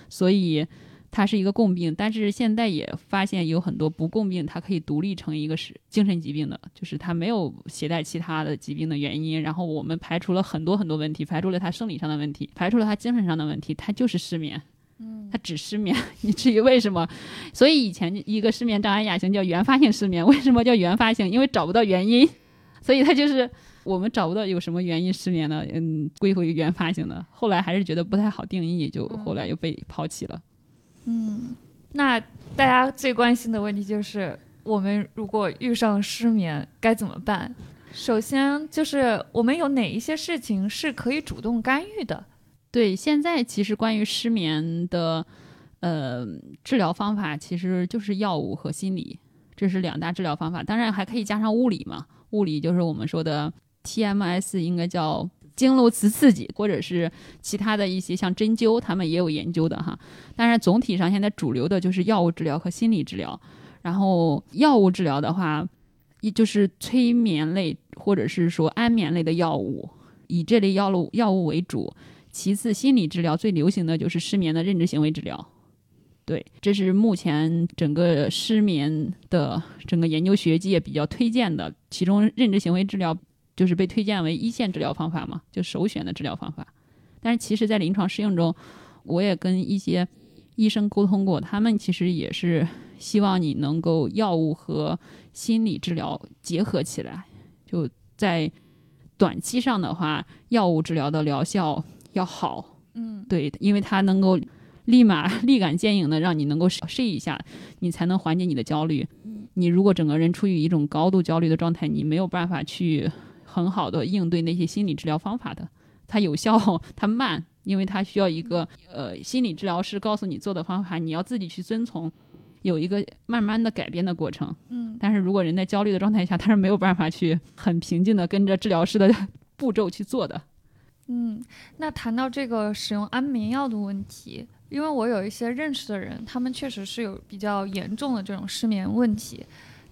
所以它是一个共病。但是现在也发现有很多不共病，它可以独立成一个是精神疾病的，就是它没有携带其他的疾病的原因。然后我们排除了很多很多问题，排除了他生理上的问题，排除了他精神上的问题，他就是失眠。嗯他只失眠，以至于为什么？所以以前一个失眠障碍亚型叫原发性失眠，为什么叫原发性？因为找不到原因，所以他就是我们找不到有什么原因失眠的，嗯，归回原发性的。后来还是觉得不太好定义，就后来又被抛弃了。嗯，那大家最关心的问题就是，我们如果遇上失眠该怎么办？首先就是我们有哪一些事情是可以主动干预的？对，现在其实关于失眠的呃治疗方法，其实就是药物和心理，这是两大治疗方法。当然还可以加上物理嘛，物理就是我们说的 TMS，应该叫经络磁刺激，或者是其他的一些像针灸，他们也有研究的哈。当然总体上现在主流的就是药物治疗和心理治疗。然后药物治疗的话，一就是催眠类或者是说安眠类的药物，以这类药物药物为主。其次，心理治疗最流行的就是失眠的认知行为治疗。对，这是目前整个失眠的整个研究学界比较推荐的，其中认知行为治疗就是被推荐为一线治疗方法嘛，就首选的治疗方法。但是其实，在临床适用中，我也跟一些医生沟通过，他们其实也是希望你能够药物和心理治疗结合起来，就在短期上的话，药物治疗的疗效要好，嗯，对，因为它能够立马立竿见影的让你能够睡一下，你才能缓解你的焦虑。你如果整个人处于一种高度焦虑的状态，你没有办法去很好的应对那些心理治疗方法的，它有效，它慢，因为它需要一个呃心理治疗师告诉你做的方法，你要自己去遵从，有一个慢慢的改变的过程。嗯，但是如果人在焦虑的状态下，他是没有办法去很平静的跟着治疗师的步骤去做的。嗯，那谈到这个使用安眠药的问题，因为我有一些认识的人，他们确实是有比较严重的这种失眠问题，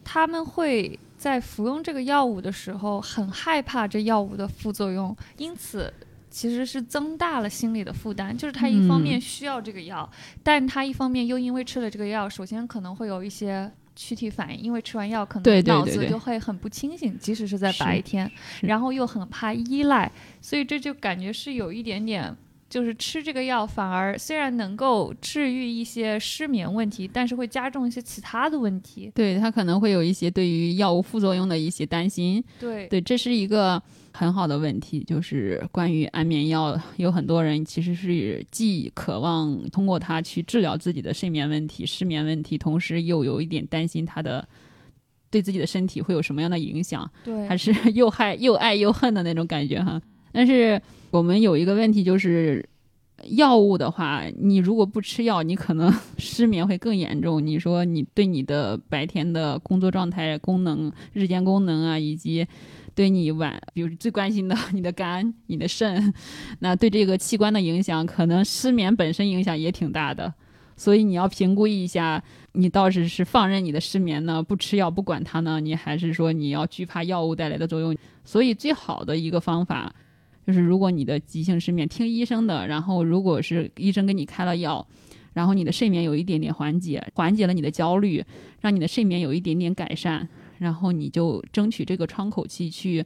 他们会在服用这个药物的时候很害怕这药物的副作用，因此其实是增大了心理的负担。就是他一方面需要这个药，但他一方面又因为吃了这个药，首先可能会有一些躯体反应，因为吃完药可能脑子就会很不清醒，即使是在白天，然后又很怕依赖，所以这就感觉是有一点点。就是吃这个药，反而虽然能够治愈一些失眠问题，但是会加重一些其他的问题。对他可能会有一些对于药物副作用的一些担心。对对，这是一个很好的问题。就是关于安眠药，有很多人其实是既渴望通过它去治疗自己的睡眠问题、失眠问题，同时又有一点担心它的对自己的身体会有什么样的影响。对，还是 又害又爱又恨的那种感觉哈。但是。我们有一个问题，就是药物的话，你如果不吃药，你可能 失眠会更严重。你说你对你的白天的工作状态、功能、日间功能啊，以及对你晚，比如最关心的你的肝、你的肾，那对这个器官的影响，可能失眠本身影响也挺大的。所以你要评估一下，你倒是是放任你的失眠呢，不吃药不管它呢，你还是说你要惧怕药物带来的作用？所以最好的一个方法。就是如果你的急性失眠，听医生的，然后如果是医生给你开了药，然后你的睡眠有一点点缓解，缓解了你的焦虑，让你的睡眠有一点点改善，然后你就争取这个窗口期去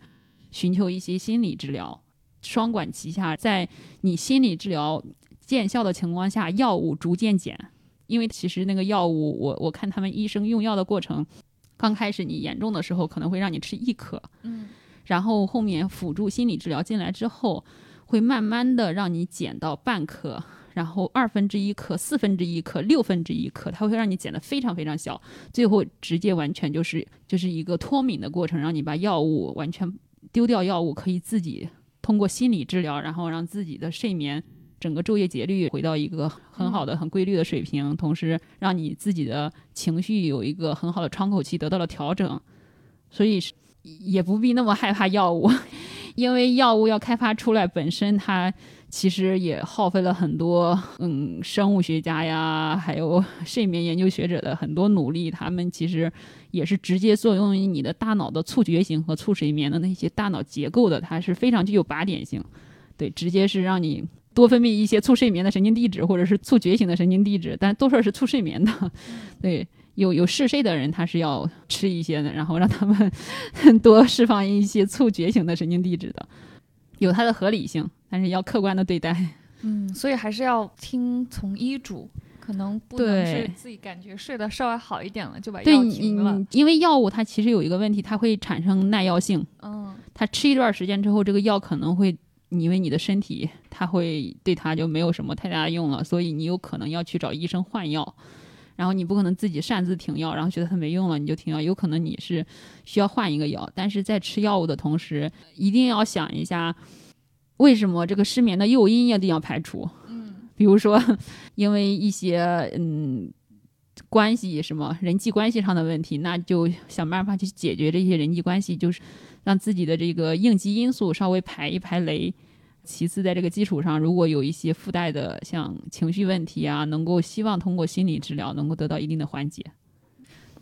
寻求一些心理治疗，双管齐下，在你心理治疗见效的情况下，药物逐渐减，因为其实那个药物，我我看他们医生用药的过程，刚开始你严重的时候可能会让你吃一颗，嗯。然后后面辅助心理治疗进来之后，会慢慢的让你减到半颗，然后二分之一克、四分之一克、六分之一克，它会让你减的非常非常小，最后直接完全就是就是一个脱敏的过程，让你把药物完全丢掉，药物可以自己通过心理治疗，然后让自己的睡眠整个昼夜节律回到一个很好的、很规律的水平，同时让你自己的情绪有一个很好的窗口期得到了调整，所以是。也不必那么害怕药物，因为药物要开发出来本身，它其实也耗费了很多嗯生物学家呀，还有 睡眠研究学者的很多努力。他们其实也是直接作用于你的大脑的促觉型和促睡眠的那些大脑结构的，它是非常具有靶点性，对，直接是让你多分泌一些促睡眠的神经递质或者是促觉醒的神经递质，但多数是促睡眠的，对。有有嗜睡的人，他是要吃一些的，然后让他们 多释放一些促觉醒的神经递质的，有它的合理性，但是要客观的对待。嗯，所以还是要听从医嘱，可能不能是自己感觉睡得稍微好一点了就把药停了。因为药物它其实有一个问题，它会产生耐药性。嗯，它吃一段时间之后，这个药可能会因为你的身体，它会对它就没有什么太大的用了，所以你有可能要去找医生换药。然后你不可能自己擅自停药，然后觉得它没用了你就停药，有可能你是需要换一个药。但是在吃药物的同时，一定要想一下，为什么这个失眠的诱因一定要排除？嗯，比如说因为一些嗯关系什么人际关系上的问题，那就想办法去解决这些人际关系，就是让自己的这个应激因素稍微排一排雷。其次，在这个基础上，如果有一些附带的像情绪问题啊，能够希望通过心理治疗能够得到一定的缓解。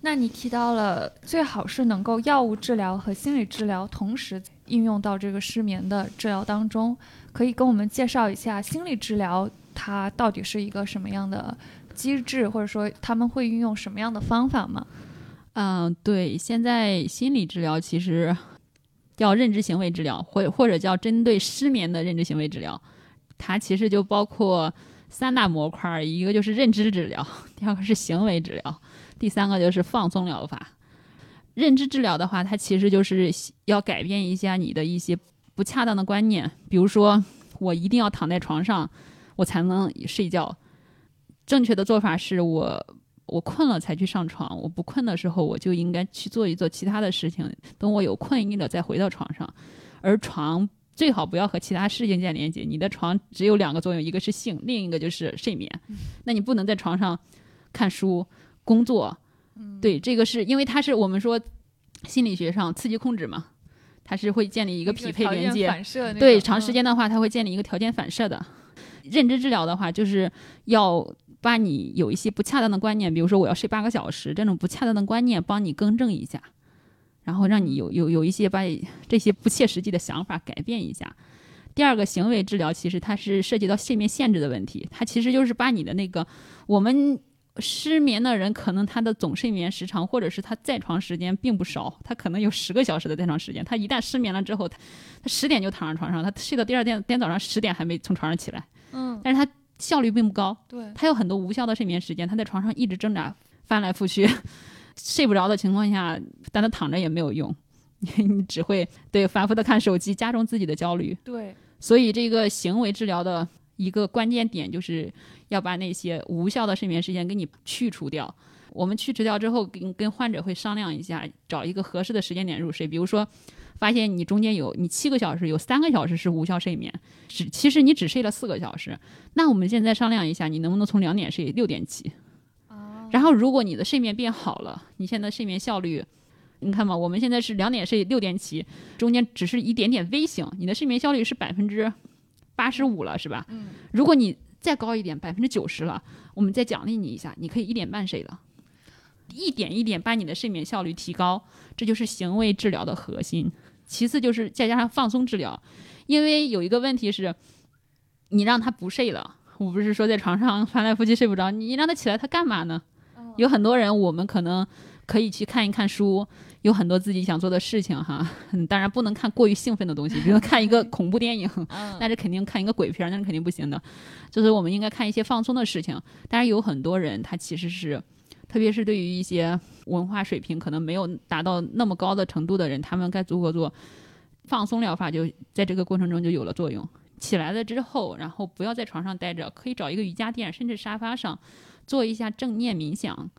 那你提到了最好是能够药物治疗和心理治疗同时应用到这个失眠的治疗当中，可以跟我们介绍一下心理治疗它到底是一个什么样的机制，或者说他们会运用什么样的方法吗？嗯，对，现在心理治疗其实。叫认知行为治疗，或或者叫针对失眠的认知行为治疗，它其实就包括三大模块，一个就是认知治疗，第二个是行为治疗，第三个就是放松疗法。认知治疗的话，它其实就是要改变一下你的一些不恰当的观念，比如说我一定要躺在床上我才能睡觉，正确的做法是我。我困了才去上床，我不困的时候我就应该去做一做其他的事情，等我有困意了再回到床上。而床最好不要和其他事情建连接，你的床只有两个作用，一个是性，另一个就是睡眠。那你不能在床上看书、工作。对，这个是因为它是我们说心理学上刺激控制嘛，它是会建立一个匹配连接。对，长时间的话它会建立一个条件反射的。认知治疗的话，就是要把你有一些不恰当的观念，比如说我要睡八个小时这种不恰当的观念，帮你更正一下，然后让你有有有一些把这些不切实际的想法改变一下。第二个行为治疗，其实它是涉及到睡眠限制的问题，它其实就是把你的那个我们失眠的人，可能他的总睡眠时长或者是他在床时间并不少，他可能有十个小时的在床时间。他一旦失眠了之后，他他十点就躺上床上，他睡到第二天天早上十点还没从床上起来，嗯，但是他效率并不高，对，他有很多无效的睡眠时间，他在床上一直挣扎翻来覆去，睡不着的情况下，但他躺着也没有用，你只会对反复的看手机，加重自己的焦虑。对，所以这个行为治疗的一个关键点就是要把那些无效的睡眠时间给你去除掉。我们去除掉之后，跟跟患者会商量一下，找一个合适的时间点入睡。比如说，发现你中间有你七个小时有三个小时是无效睡眠，只其实你只睡了四个小时，那我们现在商量一下，你能不能从两点睡六点起？然后如果你的睡眠变好了，你现在睡眠效率，你看嘛，我们现在是两点睡六点起，中间只是一点点微醒，你的睡眠效率是百分之八十五了，是吧？嗯，如果你再高一点，百分之九十了，我们再奖励你一下，你可以一点半睡了，一点一点把你的睡眠效率提高，这就是行为治疗的核心。其次就是再加上放松治疗，因为有一个问题是，你让他不睡了，我不是说在床上 翻来覆去睡不着，你让他起来，他干嘛呢？有很多人，我们可能可以去看一看书，有很多自己想做的事情哈。嗯，当然不能看过于兴奋的东西，比如 看一个恐怖电影，那是肯定看一个鬼片，那是肯定不行的。就是我们应该看一些放松的事情。但是有很多人他其实是，特别是对于一些文化水平可能没有达到那么高的程度的人，他们该如何做放松疗法，就在这个过程中就有了作用。起来了之后，然后不要在床上待着，可以找一个瑜伽垫，甚至沙发上。做一下正念冥想，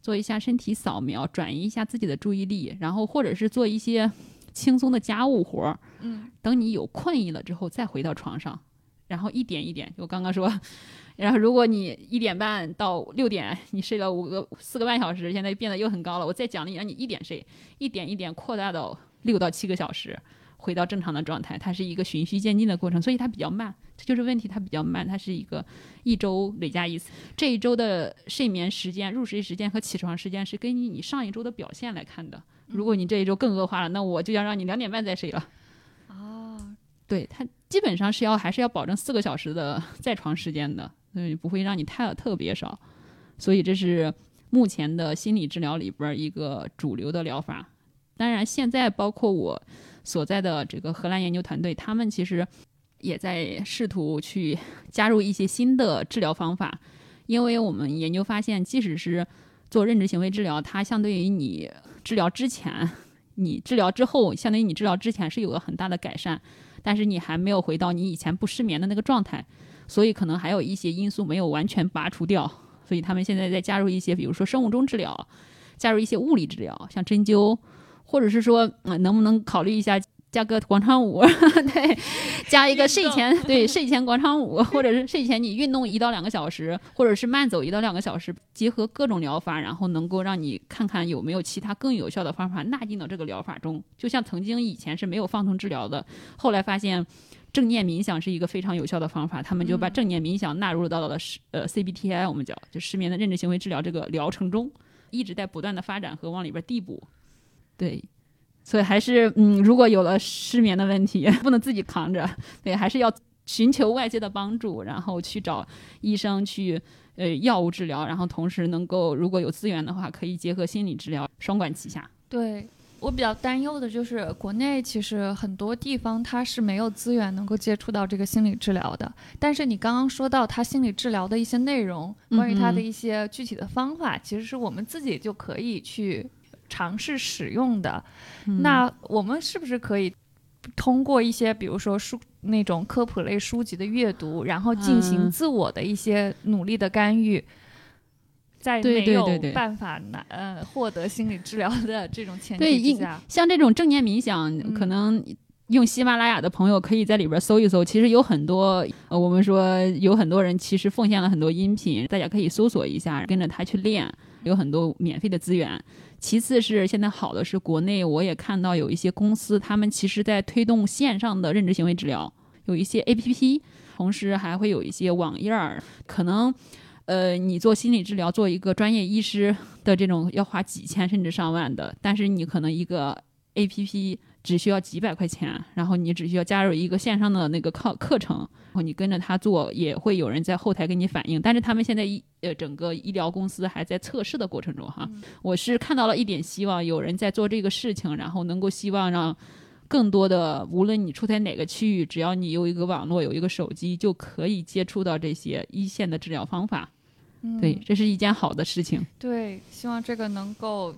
做一下身体扫描，转移一下自己的注意力，然后或者是做一些轻松的家务活儿。嗯，等你有困意了之后，再回到床上，然后一点一点，就刚刚说，然后如果你一点半到六点，你睡了五个四个半小时，现在变得又很高了，我再奖励让你一点睡，一点一点扩大到六到七个小时。回到正常的状态，它是一个循序渐进的过程，所以它比较慢，这就是问题，它比较慢，它是一个一周累加一次。这一周的睡眠时间、入睡时间和起床时间是根据你上一周的表现来看的。如果你这一周更恶化了，那我就要让你两点半再睡了。哦，对，它基本上是要还是要保证四个小时的 在床时间的，嗯，不会让你太特别少。所以这是目前的心理治疗里边一个主流的疗法。当然，现在包括我。所在的这个荷兰研究团队，他们其实也在试图去加入一些新的治疗方法，因为我们研究发现，即使是做认知行为治疗，它相对于你治疗之前，你治疗之后，相当于你治疗之前是有了很大的改善，但是你还没有回到你以前不失眠的那个状态，所以可能还有一些因素没有完全拔除掉，所以他们现在在加入一些，比如说生物钟治疗，加入一些物理治疗，像针灸。或者是说，嗯，能不能考虑一下加个广场舞？对，加一个睡前 对睡前广场舞，或者是睡前你运动一到两个小时，或者是慢走一到两个小时，结合各种疗法，然后能够让你看看有没有其他更有效的方法纳进到这个疗法中。就像曾经以前是没有放松治疗的，后来发现正念冥想是一个非常有效的方法，他们就把正念冥想纳入到了失呃 CBTI 我们叫就失眠的认知行为治疗这个疗程中，一直在不断的发展和往里边递补。对，所以还是嗯，如果有了失眠的问题，不能自己扛着，对，还是要寻求外界的帮助，然后去找医生去呃药物治疗，然后同时能够如果有资源的话，可以结合心理治疗，双管齐下。对我比较担忧的就是国内其实很多地方它是没有资源能够接触到这个心理治疗的，但是你刚刚说到他心理治疗的一些内容，关于他的一些具体的方法，其实是我们自己就可以去。尝试使用的，那我们是不是可以通过一些，比如说书那种科普类书籍的阅读，然后进行自我的一些努力的干预，在没有办法拿呃获得心理治疗的这种前提之下，像这种正念冥想，可能用喜马拉雅的朋友可以在里边搜一搜，其实有很多，呃，我们说有很多人其实奉献了很多音频，大家可以搜索一下，跟着他去练，有很多免费的资源。其次是现在好的是国内，我也看到有一些公司，他们其实在推动线上的认知行为治疗，有一些 A P P，同时还会有一些网页儿，可能。呃，你做心理治疗，做一个专业医师的这种要花几千甚至上万的，但是你可能一个 A P P 只需要几百块钱，然后你只需要加入一个线上的那个课课程，然后你跟着他做，也会有人在后台给你反映。但是他们现在医呃整个医疗公司还在测试的过程中哈，我是看到了一点希望，有人在做这个事情，然后能够希望让更多的，无论你处在哪个区域，只要你有一个网络，有一个手机，就可以接触到这些一线的治疗方法。对，这是一件好的事情。对，希望这个能够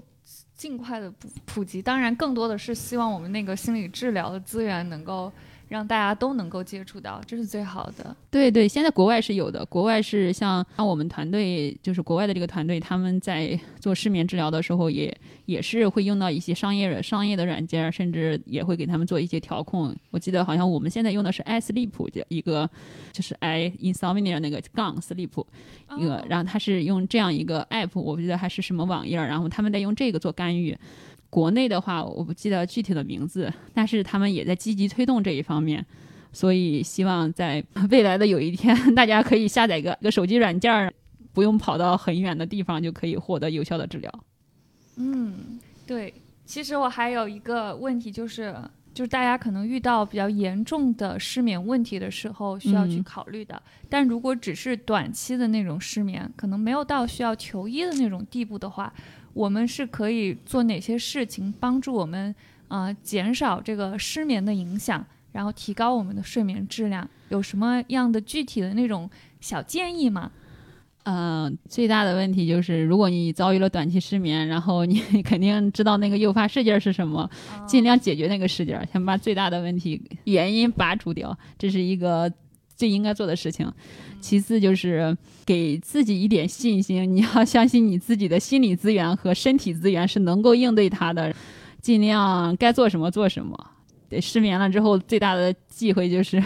尽快的普普及。当然，更多的是希望我们那个心理治疗的资源能够。让大家都能够接触到，这是最好的。对对，现在国外是有的，国外是像像我们团队，就是国外的这个团队，他们在做失眠治疗的时候，也也是会用到一些商业商业的软件，甚至也会给他们做一些调控。我记得好像我们现在用的是 i sleep，一个就是 i insomnia 那个杠 sleep 一个，然后它是用这样一个 app，我不记得还是什么网页，然后他们在用这个做干预。国内的话，我不记得具体的名字，但是他们也在积极推动这一方面，所以希望在未来的有一天，大家可以下载个个手机软件儿，不用跑到很远的地方就可以获得有效的治疗。嗯，对。其实我还有一个问题，就是就是大家可能遇到比较严重的失眠问题的时候，需要去考虑的。但如果只是短期的那种失眠，可能没有到需要求医的那种地步的话。我们是可以做哪些事情帮助我们啊减少这个失眠的影响，然后提高我们的睡眠质量？有什么样的具体的那种小建议吗？嗯，最大的问题就是，如果你遭遇了短期失眠，然后你 肯定知道那个诱发事件是什么，尽量解决那个事件，先把最大的问题原因拔除掉，这是一个最应该做的事情。其次就是给自己一点信心，你要相信你自己的心理资源和身体资源是能够应对它的，尽量该做什么做什么。对，失眠了之后最大的忌讳就是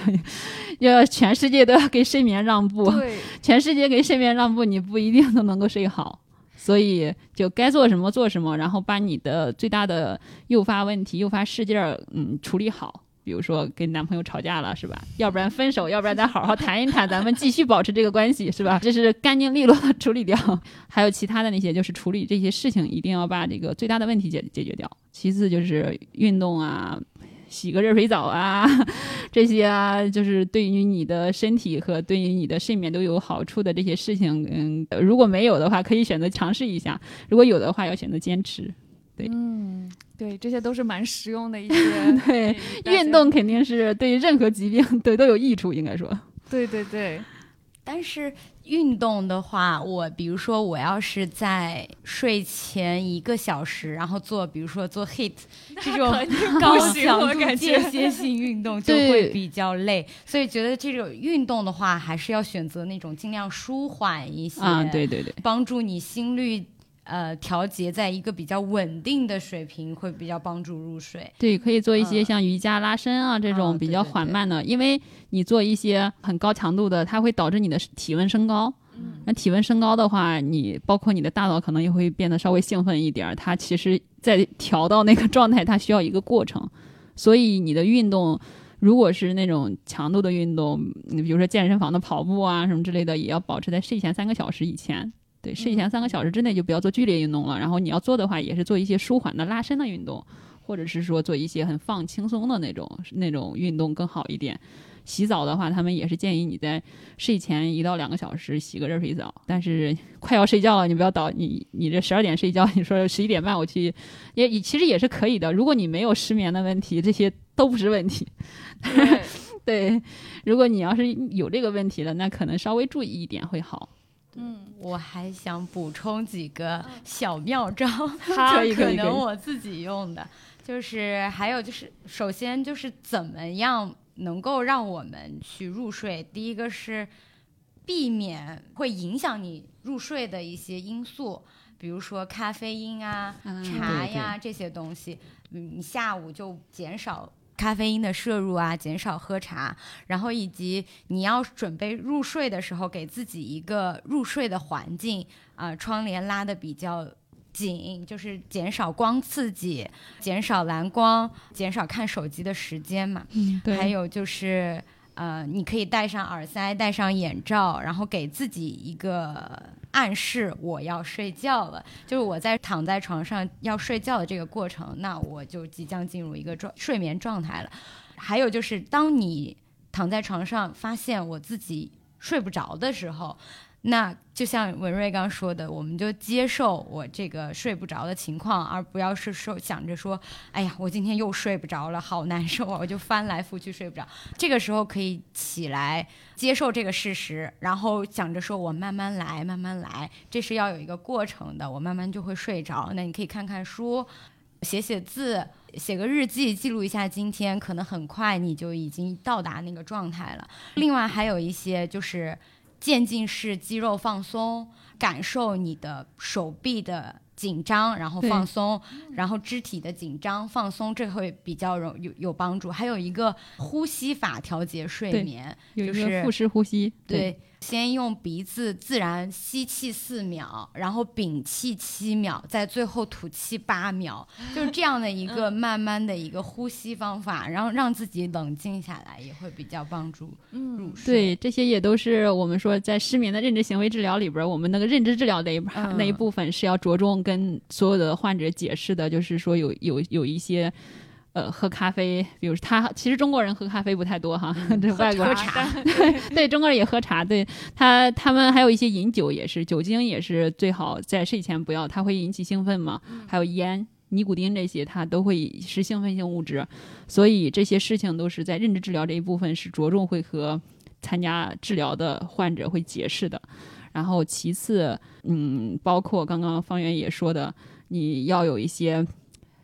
要全世界都要给睡眠让步，对，全世界给睡眠让步，你不一定都能够睡好。所以就该做什么做什么，然后把你的最大的诱发问题、诱发事件儿嗯处理好。比如说跟男朋友吵架了，是吧？要不然分手，要不然咱好好谈一谈，咱们继续保持这个关系，是吧？这是干净利落的处理掉。还有其他的那些，就是处理这些事情，一定要把这个最大的问题解解决掉。其次就是运动啊，洗个热水澡啊，这些啊，就是对于你的身体和对于你的睡眠都有好处的这些事情。嗯，如果没有的话，可以选择尝试一下；如果有的话，要选择坚持。对，嗯。对，这些都是蛮实用的一些。对，运动肯定是对任何疾病 对都有益处，应该说。对对对，但是运动的话，我比如说我要是在睡前一个小时，然后做，比如说做 hit 这种高 强度间歇性运动，就会比较累。所以觉得这种运动的话，还是要选择那种尽量舒缓一些，啊，对对对，帮助你心率。呃，调节在一个比较稳定的水平，会比较帮助入睡。对，可以做一些像瑜伽拉伸啊这种比较缓慢的，因为你做一些很高强度的，它会导致你的体温升高。那体温升高的话，你包括你的大脑可能也会变得稍微兴奋一点。它其实，在调到那个状态，它需要一个过程。所以你的运动，如果是那种强度的运动，你比如说健身房的跑步啊什么之类的，也要保持在睡前三个小时以前。对，睡前三个小时之内就不要做剧烈运动了。然后你要做的话，也是做一些舒缓的拉伸的运动，或者是说做一些很放轻松的那种那种运动更好一点。洗澡的话，他们也是建议你在睡前一到两个小时洗个热水澡。但是快要睡觉了，你不要倒你你这十二点睡觉，你说十一点半我去，也其实也是可以的。如果你没有失眠的问题，这些都不是问题。对，如果你要是有这个问题了，那可能稍微注意一点会好。嗯，我还想补充几个小妙招，可以可能我自己用的，就是还有就是，首先就是怎么样能够让我们去入睡？第一个是避免会影响你入睡的一些因素，比如说咖啡因啊、茶呀这些东西，你下午就减少。咖啡因的摄入啊，减少喝茶，然后以及你要准备入睡的时候，给自己一个入睡的环境啊，窗帘拉的比较紧，就是减少光刺激，减少蓝光，减少看手机的时间嘛。嗯，对。还有就是。呃，你可以戴上耳塞，戴上眼罩，然后给自己一个暗示，我要睡觉了。就是我在躺在床上要睡觉的这个过程，那我就即将进入一个状睡眠状态了。还有就是，当你躺在床上发现我自己睡不着的时候。那就像文瑞刚说的，我们就接受我这个睡不着的情况，而不要是说想着说，哎呀，我今天又睡不着了，好难受啊，我就翻来覆去睡不着。这个时候可以起来接受这个事实，然后想着说我慢慢来，慢慢来，这是要有一个过程的，我慢慢就会睡着。那你可以看看书，写写字，写个日记，记录一下今天，可能很快你就已经到达那个状态了。另外还有一些就是。渐进式肌肉放松，感受你的手臂的紧张，然后放松，然后肢体的紧张放松，这会比较容有有帮助。还有一个呼吸法调节睡眠，就是腹式呼吸，对。先用鼻子自然吸气四秒，然后屏气七秒，在最后吐气八秒，就是这样的一个慢慢的一个呼吸方法，然后让自己冷静下来，也会比较帮助入睡。对，这些也都是我们说在失眠的认知行为治疗里边，我们那个认知治疗那一那一部分是要着重跟所有的患者解释的，就是说有有有一些。呃，喝咖啡，比如他其实中国人喝咖啡不太多哈，这外国茶，对 中国人也喝茶，对他他们还有一些饮酒也是，酒精也是最好在睡前不要，它会引起兴奋嘛，还有烟、尼古丁这些，它都会是兴奋性物质，所以这些事情都是在认知治疗这一部分是着重会和参加治疗的患者会解释的，然后其次，嗯，包括刚刚方圆也说的，你要有一些。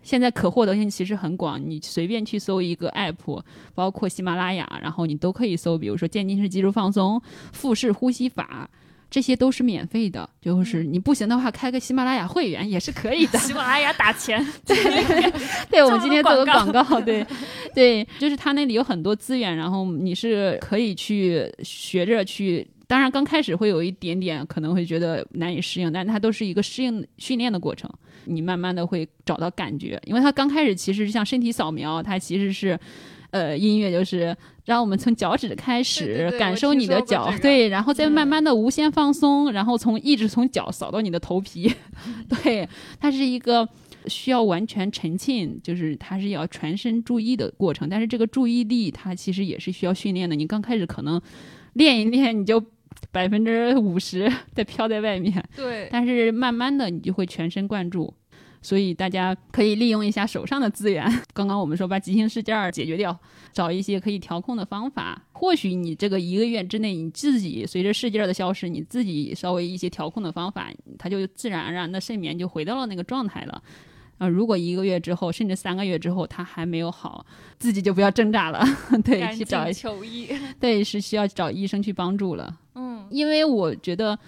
现在可获得性其实很广，你随便去搜一个 app，包括喜马拉雅，然后你都可以搜，比如说渐进式肌肉放松、腹式呼吸法，这些都是免费的。就是你不行的话，开个喜马拉雅会员也是可以的。喜马拉雅打钱，对 对，我们今天做个广告，对 对，就是他那里有很多资源，然后你是可以去学着去。当然刚开始会有一点点可能会觉得难以适应，但它都是一个适应训练的过程。你慢慢的会找到感觉，因为它刚开始其实像身体扫描，它其实是，呃，音乐就是让我们从脚趾开始感受你的脚，对，然后再慢慢的无限放松，然后从一直从脚扫到你的头皮，对，它是一个需要完全沉浸，就是它是要全身注意的过程，但是这个注意力它其实也是需要训练的，你刚开始可能练一练你就。百分之五十 在飘在外面，对，但是慢慢的你就会全神贯注，所以大家可以利用一下手上的资源。刚刚我们说把急性事件解决掉，找一些可以调控的方法。或许你这个一个月之内，你自己随着事件的消失，你自己稍微一些调控的方法，它就自然而然的睡眠就回到了那个状态了。啊，如果一个月之后，甚至三个月之后，他还没有好，自己就不要挣扎了，对，去找求医，对，是需要找医生去帮助了。嗯，因为我觉得，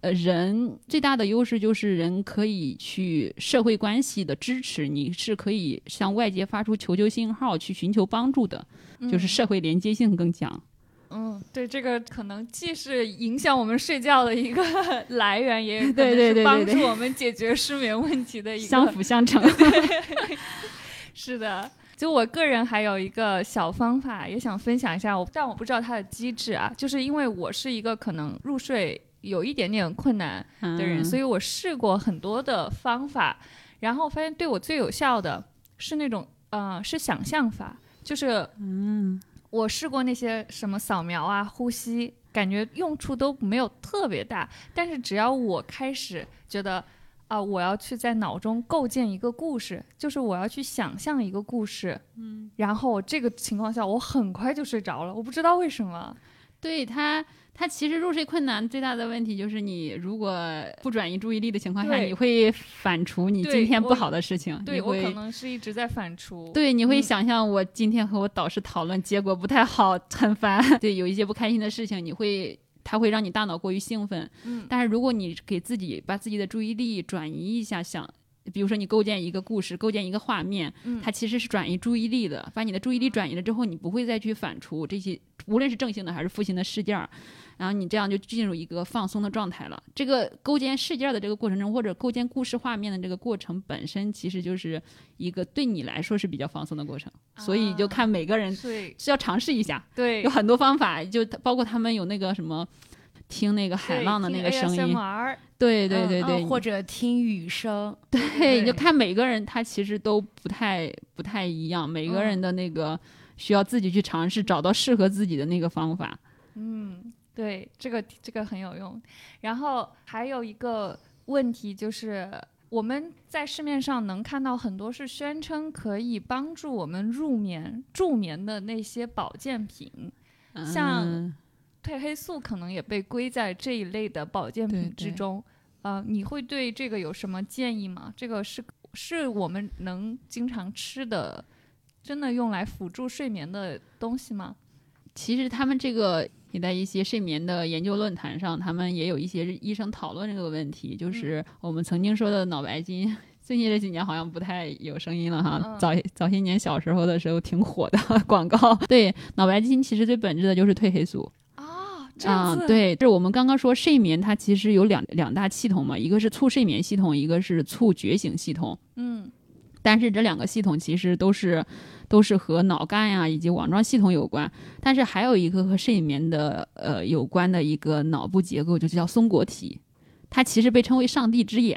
呃，人最大的优势就是人可以去社会关系的支持，你是可以向外界发出求救信号去寻求帮助的，就是社会连接性更强。嗯，对，这个可能既是影响我们睡觉的一个 来源，也 对对对帮助我们解决失眠问题的一个相辅相成。是的，就我个人还有一个小方法，也想分享一下。我但我不知道它的机制啊，就是因为我是一个可能入睡有一点点困难的人，所以我试过很多的方法，然后发现对我最有效的是那种呃，是想象法，就是嗯。我试过那些什么扫描啊、呼吸，感觉用处都没有特别大。但是只要我开始觉得，啊，我要去在脑中构建一个故事，就是我要去想象一个故事，嗯，然后这个情况下，我很快就睡着了。我不知道为什么，对他。它其实入睡困难最大的问题就是你如果不转移注意力的情况下，你会反刍你今天不好的事情。对我可能是一直在反刍。对，你会想象我今天和我导师讨论，结果不太好，很烦。对，有一些不开心的事情，你会，它会让你大脑过于兴奋。嗯。但是如果你给自己把自己的注意力转移一下，想。比如说，你构建一个故事，构建一个画面，它其实是转移注意力的。把你的注意力转移了之后，你不会再去反刍这些，无论是正性的还是负性的事件儿，然后你这样就进入一个放松的状态了。这个构建事件的这个过程中，或者构建故事画面的这个过程本身，其实就是一个对你来说是比较放松的过程。所以就看每个人对是要尝试一下，对有很多方法，就包括他们有那个什么。听那个海浪的那个声音，对对对对，或者听雨声，对，你就看每个人他其实都不太不太一样，每个人的那个需要自己去尝试，找到适合自己的那个方法。嗯，对，这个这个很有用。然后还有一个问题就是，我们在市面上能看到很多是宣称可以帮助我们入眠助眠的那些保健品，像。褪黑素可能也被归在这一类的保健品之中，呃，你会对这个有什么建议吗？这个是是我们能经常吃的，真的用来辅助睡眠的东西吗？其实他们这个也在一些睡眠的研究论坛上，他们也有一些医生讨论这个问题，就是我们曾经说的脑白金，最近这几年好像不太有声音了哈。早早些年小时候的时候挺火的 广告，对，脑白金其实最本质的就是褪黑素。啊，对，就是我们刚刚说睡眠，它其实有两两大系统嘛，一个是促睡眠系统，一个是促觉醒系统。嗯，但是这两个系统其实都是都是和脑干呀以及网状系统有关，但是还有一个和睡眠的呃有关的一个脑部结构，就叫松果体，它其实被称为上帝之眼，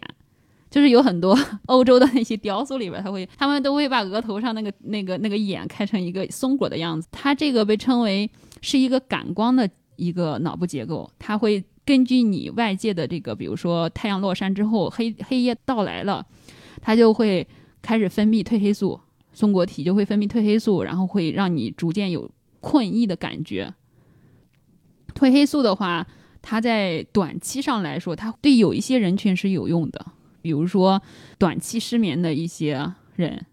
就是有很多 欧洲的那些雕塑里边，他会他们都会把额头上那个那个那个眼开成一个松果的样子，它这个被称为是一个感光的。一个脑部结构，它会根据你外界的这个，比如说太阳落山之后，黑黑夜到来了，它就会开始分泌褪黑素，松果体就会分泌褪黑素，然后会让你逐渐有困意的感觉。褪黑素的话，它在短期上来说，它对有一些人群是有用的，比如说短期失眠的一些人。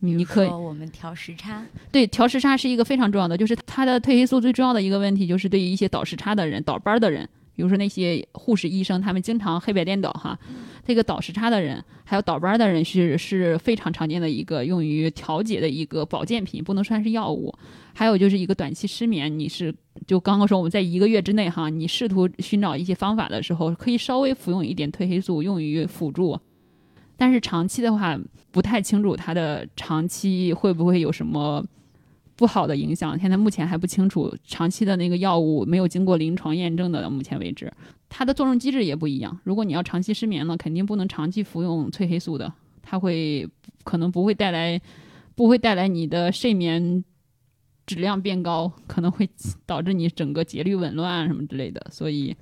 你可以，我们调时差。对，调时差是一个非常重要的，就是它的褪黑素最重要的一个问题，就是对于一些倒时差的人、倒班的人，比如说那些护士、医生，他们经常黑白颠倒哈。这个倒时差的人，还有倒班的人是是非常常见的一个用于调节的一个保健品，不能算是药物。还有就是一个短期失眠，你是就刚刚说我们在一个月之内哈，你试图寻找一些方法的时候，可以稍微服用一点褪黑素，用于辅助。但是长期的话，不太清楚它的长期会不会有什么不好的影响。现在目前还不清楚，长期的那个药物没有经过临床验证的，到目前为止，它的作用机制也不一样。如果你要长期失眠了，肯定不能长期服用褪黑素的，它会可能不会带来，不会带来你的睡眠质量变高，可能会导致你整个节律紊乱什么之类的，所以。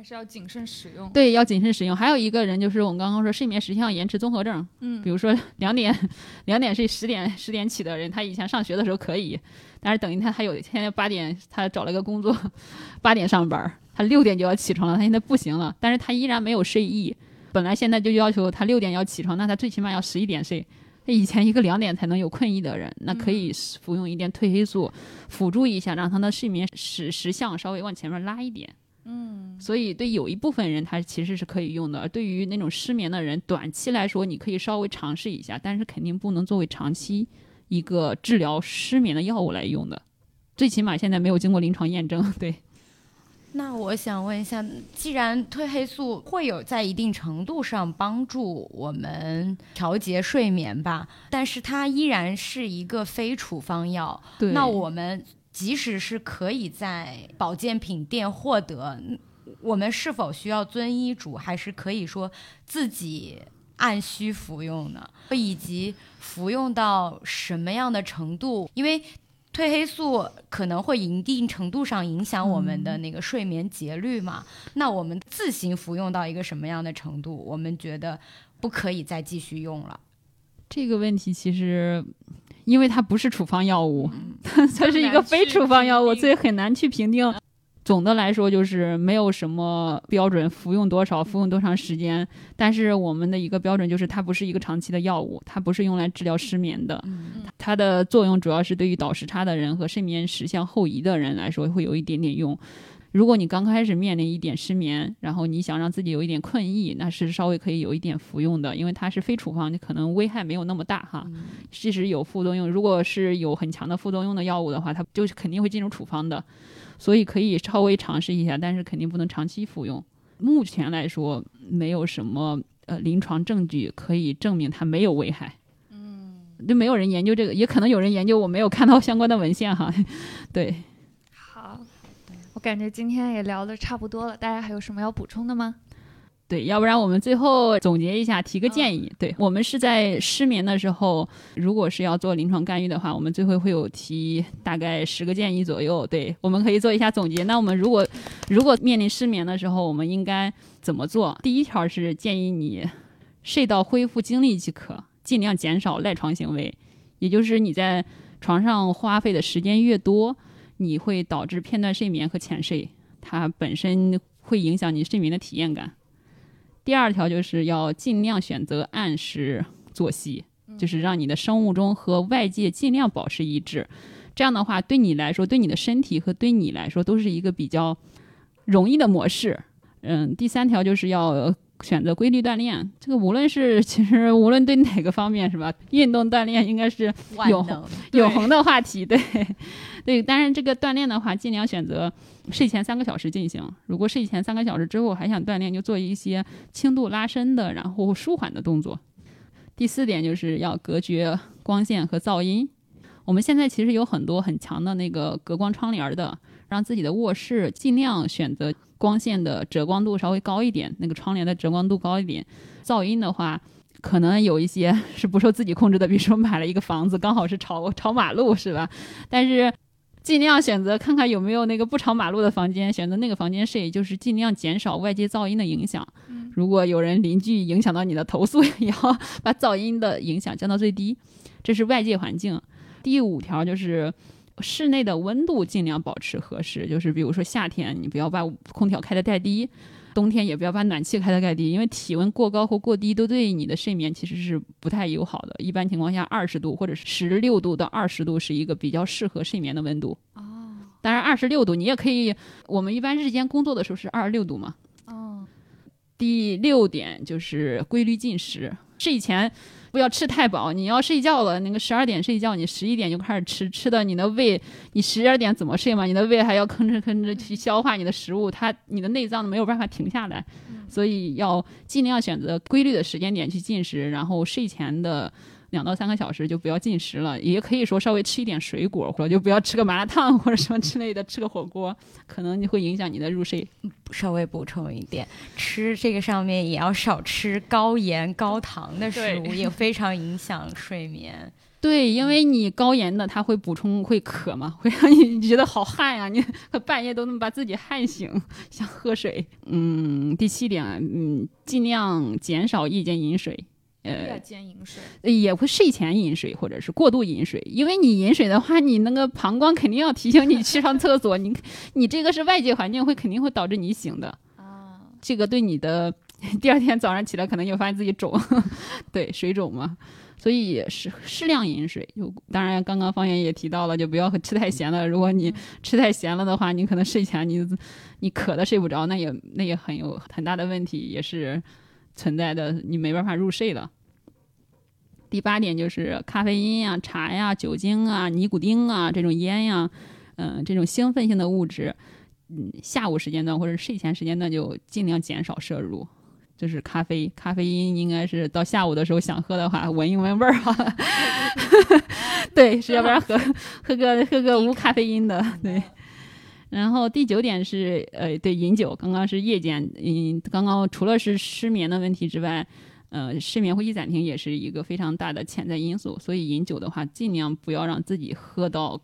还是要谨慎使用。对，要谨慎使用。还有一个人就是我们刚刚说睡眠时相延迟综合症。嗯，比如说 两点，两点睡，十点十点起的人，他以前上学的时候可以，但是等于他他有现在八点，他找了个工作，八点上班，他六点就要起床了，他现在不行了，但是他依然没有睡意。本来现在就要求他六点要起床，那他最起码要十一点睡。他以前一个两点才能有困意的人，那可以服用一点褪黑素辅助一下，让他的睡眠时时相稍微往前面拉一点。嗯，所以对有一部分人，他其实是可以用的。而对于那种失眠的人，短期来说，你可以稍微尝试一下，但是肯定不能作为长期一个治疗失眠的药物来用的。最起码现在没有经过临床验证。对。那我想问一下，既然褪黑素会有在一定程度上帮助我们调节睡眠吧，但是它依然是一个非处方药。对。那我们。即使是可以在保健品店获得，我们是否需要遵医嘱，还是可以说自己按需服用呢？以及服用到什么样的程度？因为褪黑素可能会一定程度上影响我们的那个睡眠节律嘛？那我们自行服用到一个什么样的程度，我们觉得不可以再继续用了？这个问题其实。因为它不是处方药物，它是一个非处方药物，所以很难去评定。总的来说，就是没有什么标准，服用多少，服用多长时间。但是我们的一个标准就是，它不是一个长期的药物，它不是用来治疗失眠的。它的作用主要是对于倒时差的人和睡眠时向后移的人来说会有一点点用。如果你刚开始面临一点失眠，然后你想让自己有一点困意，那是稍微可以有一点服用的，因为它是非处方，你可能危害没有那么大哈。即使有副作用，如果是有很强的副作用的药物的话，它就是肯定会进入处方的，所以可以稍微尝试一下，但是肯定不能长期服用。目前来说，没有什么呃临床证据可以证明它没有危害。嗯，就没有人研究这个，也可能有人研究，我没有看到相关的文献哈。对。我感觉今天也聊的差不多了，大家还有什么要补充的吗？对，要不然我们最后总结一下，提个建议。对我们是在失眠的时候，如果是要做临床干预的话，我们最后会有提大概十个建议左右。对，我们可以做一下总结。那我们如果如果面临失眠的时候，我们应该怎么做？第一条是建议你睡到恢复精力即可，尽量减少赖床行为，也就是你在床上花费的时间越多。你会导致片段睡眠和浅睡，它本身会影响你睡眠的体验感。第二条就是要尽量选择按时作息，就是让你的生物钟和外界尽量保持一致。这样的话，对你来说，对你的身体和对你来说都是一个比较容易的模式。嗯，第三条就是要。选择规律锻炼，这个无论是其实无论对哪个方面是吧，运动锻炼应该是永恒永恒的话题。对，对，当然这个锻炼的话，尽量选择睡前三个小时进行。如果睡前三个小时之后还想锻炼，就做一些轻度拉伸的，然后舒缓的动作。第四点就是要隔绝光线和噪音。我们现在其实有很多很强的那个隔光窗帘的，让自己的卧室尽量选择。光线的遮光度稍微高一点，那个窗帘的遮光度高一点。噪音的话，可能有一些 是不受自己控制的，比如说买了一个房子，刚好是朝朝马路，是吧？但是尽量选择看看有没有那个不朝马路的房间，选择那个房间睡，就是尽量减少外界噪音的影响。如果有人邻居影响到你的投诉，也要把噪音的影响降到最低。这是外界环境。第五条就是。室内的温度尽量保持合适，就是比如说夏天你不要把空调开得太低，冬天也不要把暖气开得太低，因为体温过高或过低都对你的睡眠其实是不太友好的。一般情况下，二十度或者十六度到二十度是一个比较适合睡眠的温度。哦，当然二十六度你也可以，我们一般日间工作的时候是二十六度嘛。哦，第六点就是规律进食，睡前。不要吃太饱，你要睡觉了，那个十二点睡觉，你十一点就开始吃，吃的你的胃，你十二点怎么睡嘛？你的胃还要吭哧吭哧去消化你的食物，它你的内脏没有办法停下来，所以要尽量选择规律的时间点去进食，然后睡前的。两到三个小时就不要进食了，也可以说稍微吃一点水果，或者就不要吃个麻辣烫 或者什么之类的，吃个火锅，可能会影响你的入睡。稍微补充一点，吃这个上面也要少吃高盐高糖的食物，也非常影 响睡眠。对，因为你高盐的，它会补充会渴嘛，会让你觉得好汗呀，你半夜都能把自己汗醒，想喝水。嗯，第七点，嗯，尽量减少夜间饮水。呃，夜间饮水也会睡前饮水，或者是过度饮水。因为你饮水的话，你那个膀胱肯定要提醒你去上厕所。你你这个是外界环境会肯定会导致你醒的啊。这个对你的 第二天早上起来可能就发现自己肿，对水肿嘛。所以适适量饮水。就当然刚刚方言也提到了，就不要吃太咸了。如果你吃太咸了的话，你可能睡前你你渴的睡不着，那也那也很有很大的问题，也是。存在的你没办法入睡了。第八点就是咖啡因呀、茶呀、酒精啊、尼古丁啊这种烟呀，嗯，这种兴奋性的物质，嗯，下午时间段或者睡前时间段就尽量减少摄入。就是咖啡，咖啡因应该是到下午的时候想喝的话，闻一闻味儿哈。对，是要不然喝 喝个喝个无咖啡因的，对。然后第九点是，呃，对，饮酒。刚刚是夜间，嗯，刚刚除了是失眠的问题之外，呃，失眠呼吸暂停也是一个非常大的潜在因素。所以饮酒的话，尽量不要让自己喝到，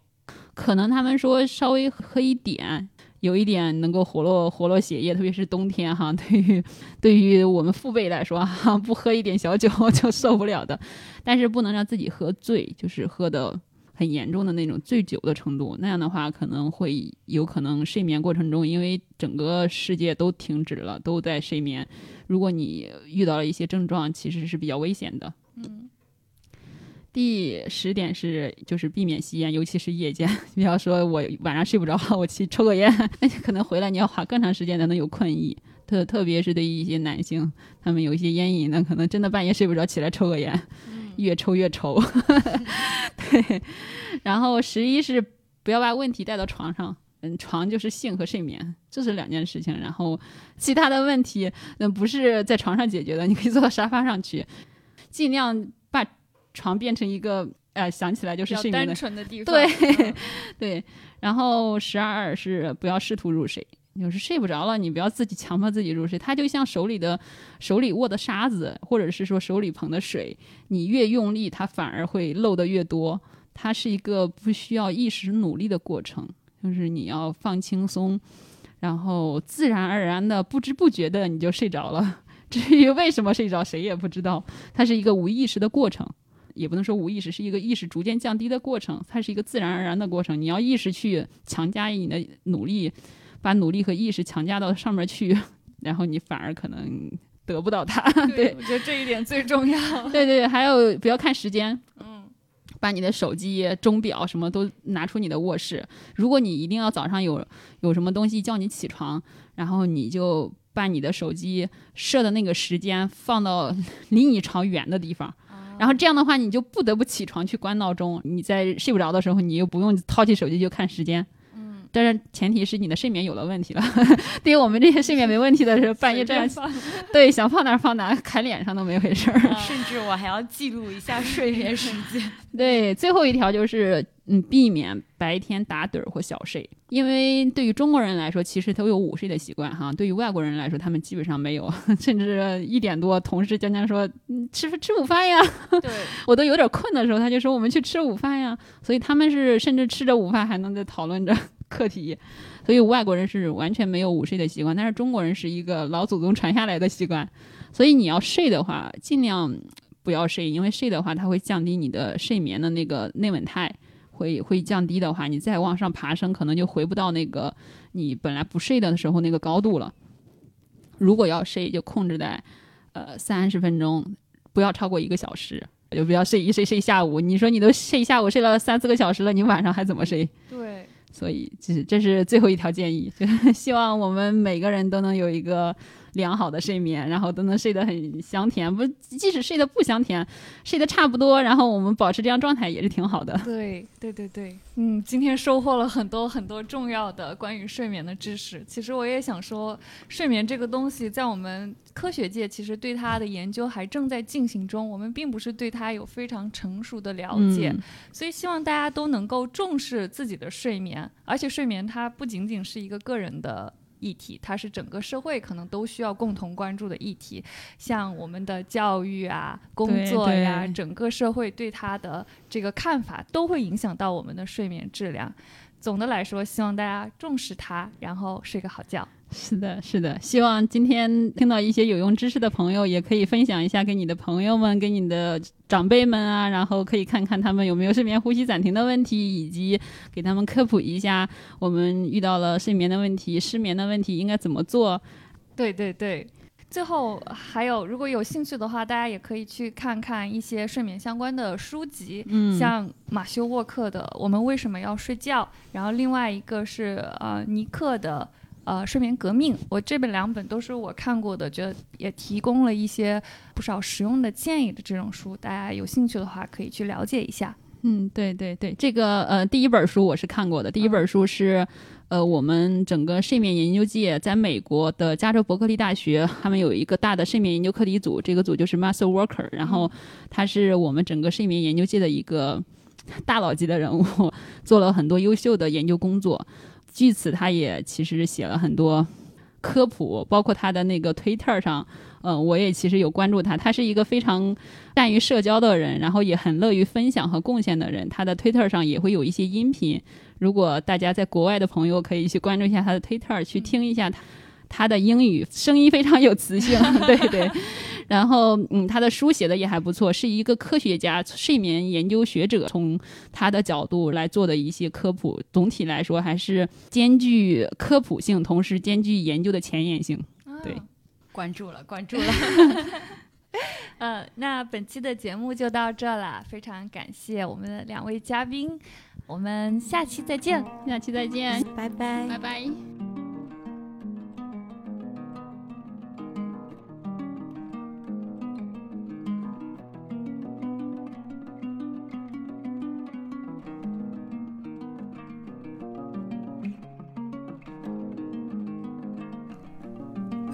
可能他们说稍微喝一点，有一点能够活络活络血液，特别是冬天哈，对于对于我们父辈来说哈，不喝一点小酒就受不了的。但是不能让自己喝醉，就是喝的。很严重的那种醉酒的程度，那样的话可能会有可能睡眠过程中，因为整个世界都停止了，都在睡眠。如果你遇到了一些症状，其实是比较危险的。嗯。第十点是就是避免吸烟，尤其是夜间。比方说，我晚上睡不着，我去抽个烟，那可能回来你要花更长时间才能有困意。特特别是对于一些男性，他们有一些烟瘾那，可能真的半夜睡不着，起来抽个烟，越抽越愁。对，然后十一是不要把问题带到床上。嗯，床就是性和睡眠，这是两件事情。然后其他的问题，嗯，不是在床上解决的，你可以坐到沙发上去，尽量把。床变成一个，呃，想起来就是睡眠单纯的地方。对，对。然后十二是不要试图入睡，就是睡不着了，你不要自己强迫自己入睡。它就像手里的手里握的沙子，或者是说手里捧的水，你越用力，它反而会漏的越多。它是一个不需要意识努力的过程，就是你要放轻松，然后自然而然的、不知不觉的你就睡着了。至于为什么睡着，谁也不知道。它是一个无意识的过程。也不能说无意识，是一个意识逐渐降低的过程，它是一个自然而然的过程。你要意识去强加你的努力，把努力和意识强加到上面去，然后你反而可能得不到它。对，我觉得这一点最重要。对对，还有不要看时间，嗯，把你的手机、钟表什么都拿出你的卧室。如果你一定要早上有有什么东西叫你起床，然后你就把你的手机设的那个时间放到 离你床远的地方。然后这样的话，你就不得不起床去关闹钟。你在睡不着的时候，你又不用掏起手机就看时间。嗯，但是前提是你的睡眠有了问题了。对于我们这些睡眠没问题的，人半夜这样，对，想放哪放哪，砍脸上都没回事儿。甚至我还要记录一下睡眠时间。对，最后一条就是。嗯，避免白天打盹儿或小睡，因为对于中国人来说，其实都有午睡的习惯哈。对于外国人来说，他们基本上没有，甚至一点多，同事将将说嗯吃吃午饭呀。对我都有点困的时候，他就说我们去吃午饭呀。所以他们是甚至吃着午饭还能在讨论着课题。所以外国人是完全没有午睡的习惯，但是中国人是一个老祖宗传下来的习惯。所以你要睡的话，尽量不要睡，因为睡的话，它会降低你的睡眠的那个内稳态。会会降低的话，你再往上爬升，可能就回不到那个你本来不睡的时候那个高度了。如果要睡，就控制在呃三十分钟，不要超过一个小时，就不要睡一睡睡下午。你说你都睡一下午睡了三四个小时了，你晚上还怎么睡？对，所以这是这是最后一条建议，希望我们每个人都能有一个。良好的睡眠，然后都能睡得很香甜。不，即使睡得不香甜，睡得差不多，然后我们保持这样状态也是挺好的。对，对，对，对。嗯，今天收获了很多很多重要的关于睡眠的知识。其实我也想说，睡眠这个东西在我们科学界其实对它的研究还正在进行中，我们并不是对它有非常成熟的了解。所以希望大家都能够重视自己的睡眠，而且睡眠它不仅仅是一个个人的。议题，它是整个社会可能都需要共同关注的议题，像我们的教育啊、工作呀，整个社会对它的这个看法都会影响到我们的睡眠质量。总的来说，希望大家重视它，然后睡个好觉。是的，是的，希望今天听到一些有用知识的朋友，也可以分享一下给你的朋友们、给你的长辈们啊，然后可以看看他们有没有睡眠呼吸暂停的问题，以及给他们科普一下我们遇到了睡眠的问题、失眠的问题应该怎么做。对对对，最后还有，如果有兴趣的话，大家也可以去看看一些睡眠相关的书籍，嗯，像马修沃克的《我们为什么要睡觉》，然后另外一个是呃尼克的。呃，睡眠革命，我这本两本都是我看过的，觉得也提供了一些不少实用的建议的这种书，大家有兴趣的话可以去了解一下。嗯，对对对，这个呃第一本书我是看过的，第一本书是呃我们整个睡眠研究界在美国的加州伯克利大学，他们有一个大的睡眠研究课题组，这个组就是 Master Worker，然后他是我们整个睡眠研究界的一个大佬级的人物，做了很多优秀的研究工作。据此，他也其实写了很多科普，包括他的那个推特上，嗯，我也其实有关注他。他是一个非常善于社交的人，然后也很乐于分享和贡献的人。他的推特上也会有一些音频，如果大家在国外的朋友可以去关注一下他的推特，去听一下他他的英语声音非常有磁性，对 对。然后，嗯，他的书写的也还不错，是一个科学家、睡眠研究学者，从他的角度来做的一些科普。总体来说，还是兼具科普性，同时兼具研究的前沿性。对，关注了，关注了。呃，那本期的节目就到这了，非常感谢我们的两位嘉宾，我们下期再见，下期再见，拜拜，拜拜。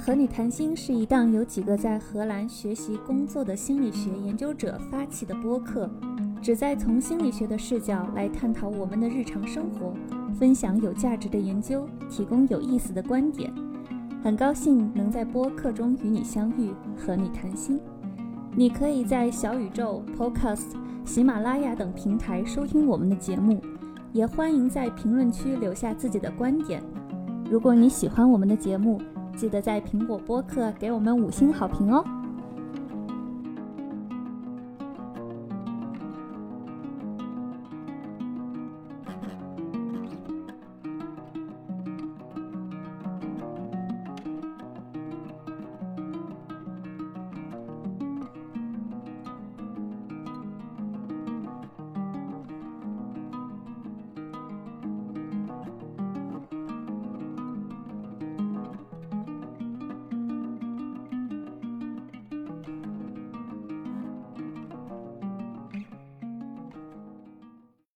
和你谈心是一档由几个在荷兰学习工作的心理学研究者发起的播客，旨在从心理学的视角来探讨我们的日常生活，分享有价值的研究，提供有意思的观点。很高兴能在播客中与你相遇，和你谈心。你可以在小宇宙、Podcast、喜马拉雅等平台收听我们的节目，也欢迎在评论区留下自己的观点。如果你喜欢我们的节目，记得在苹果播客给我们五星好评哦。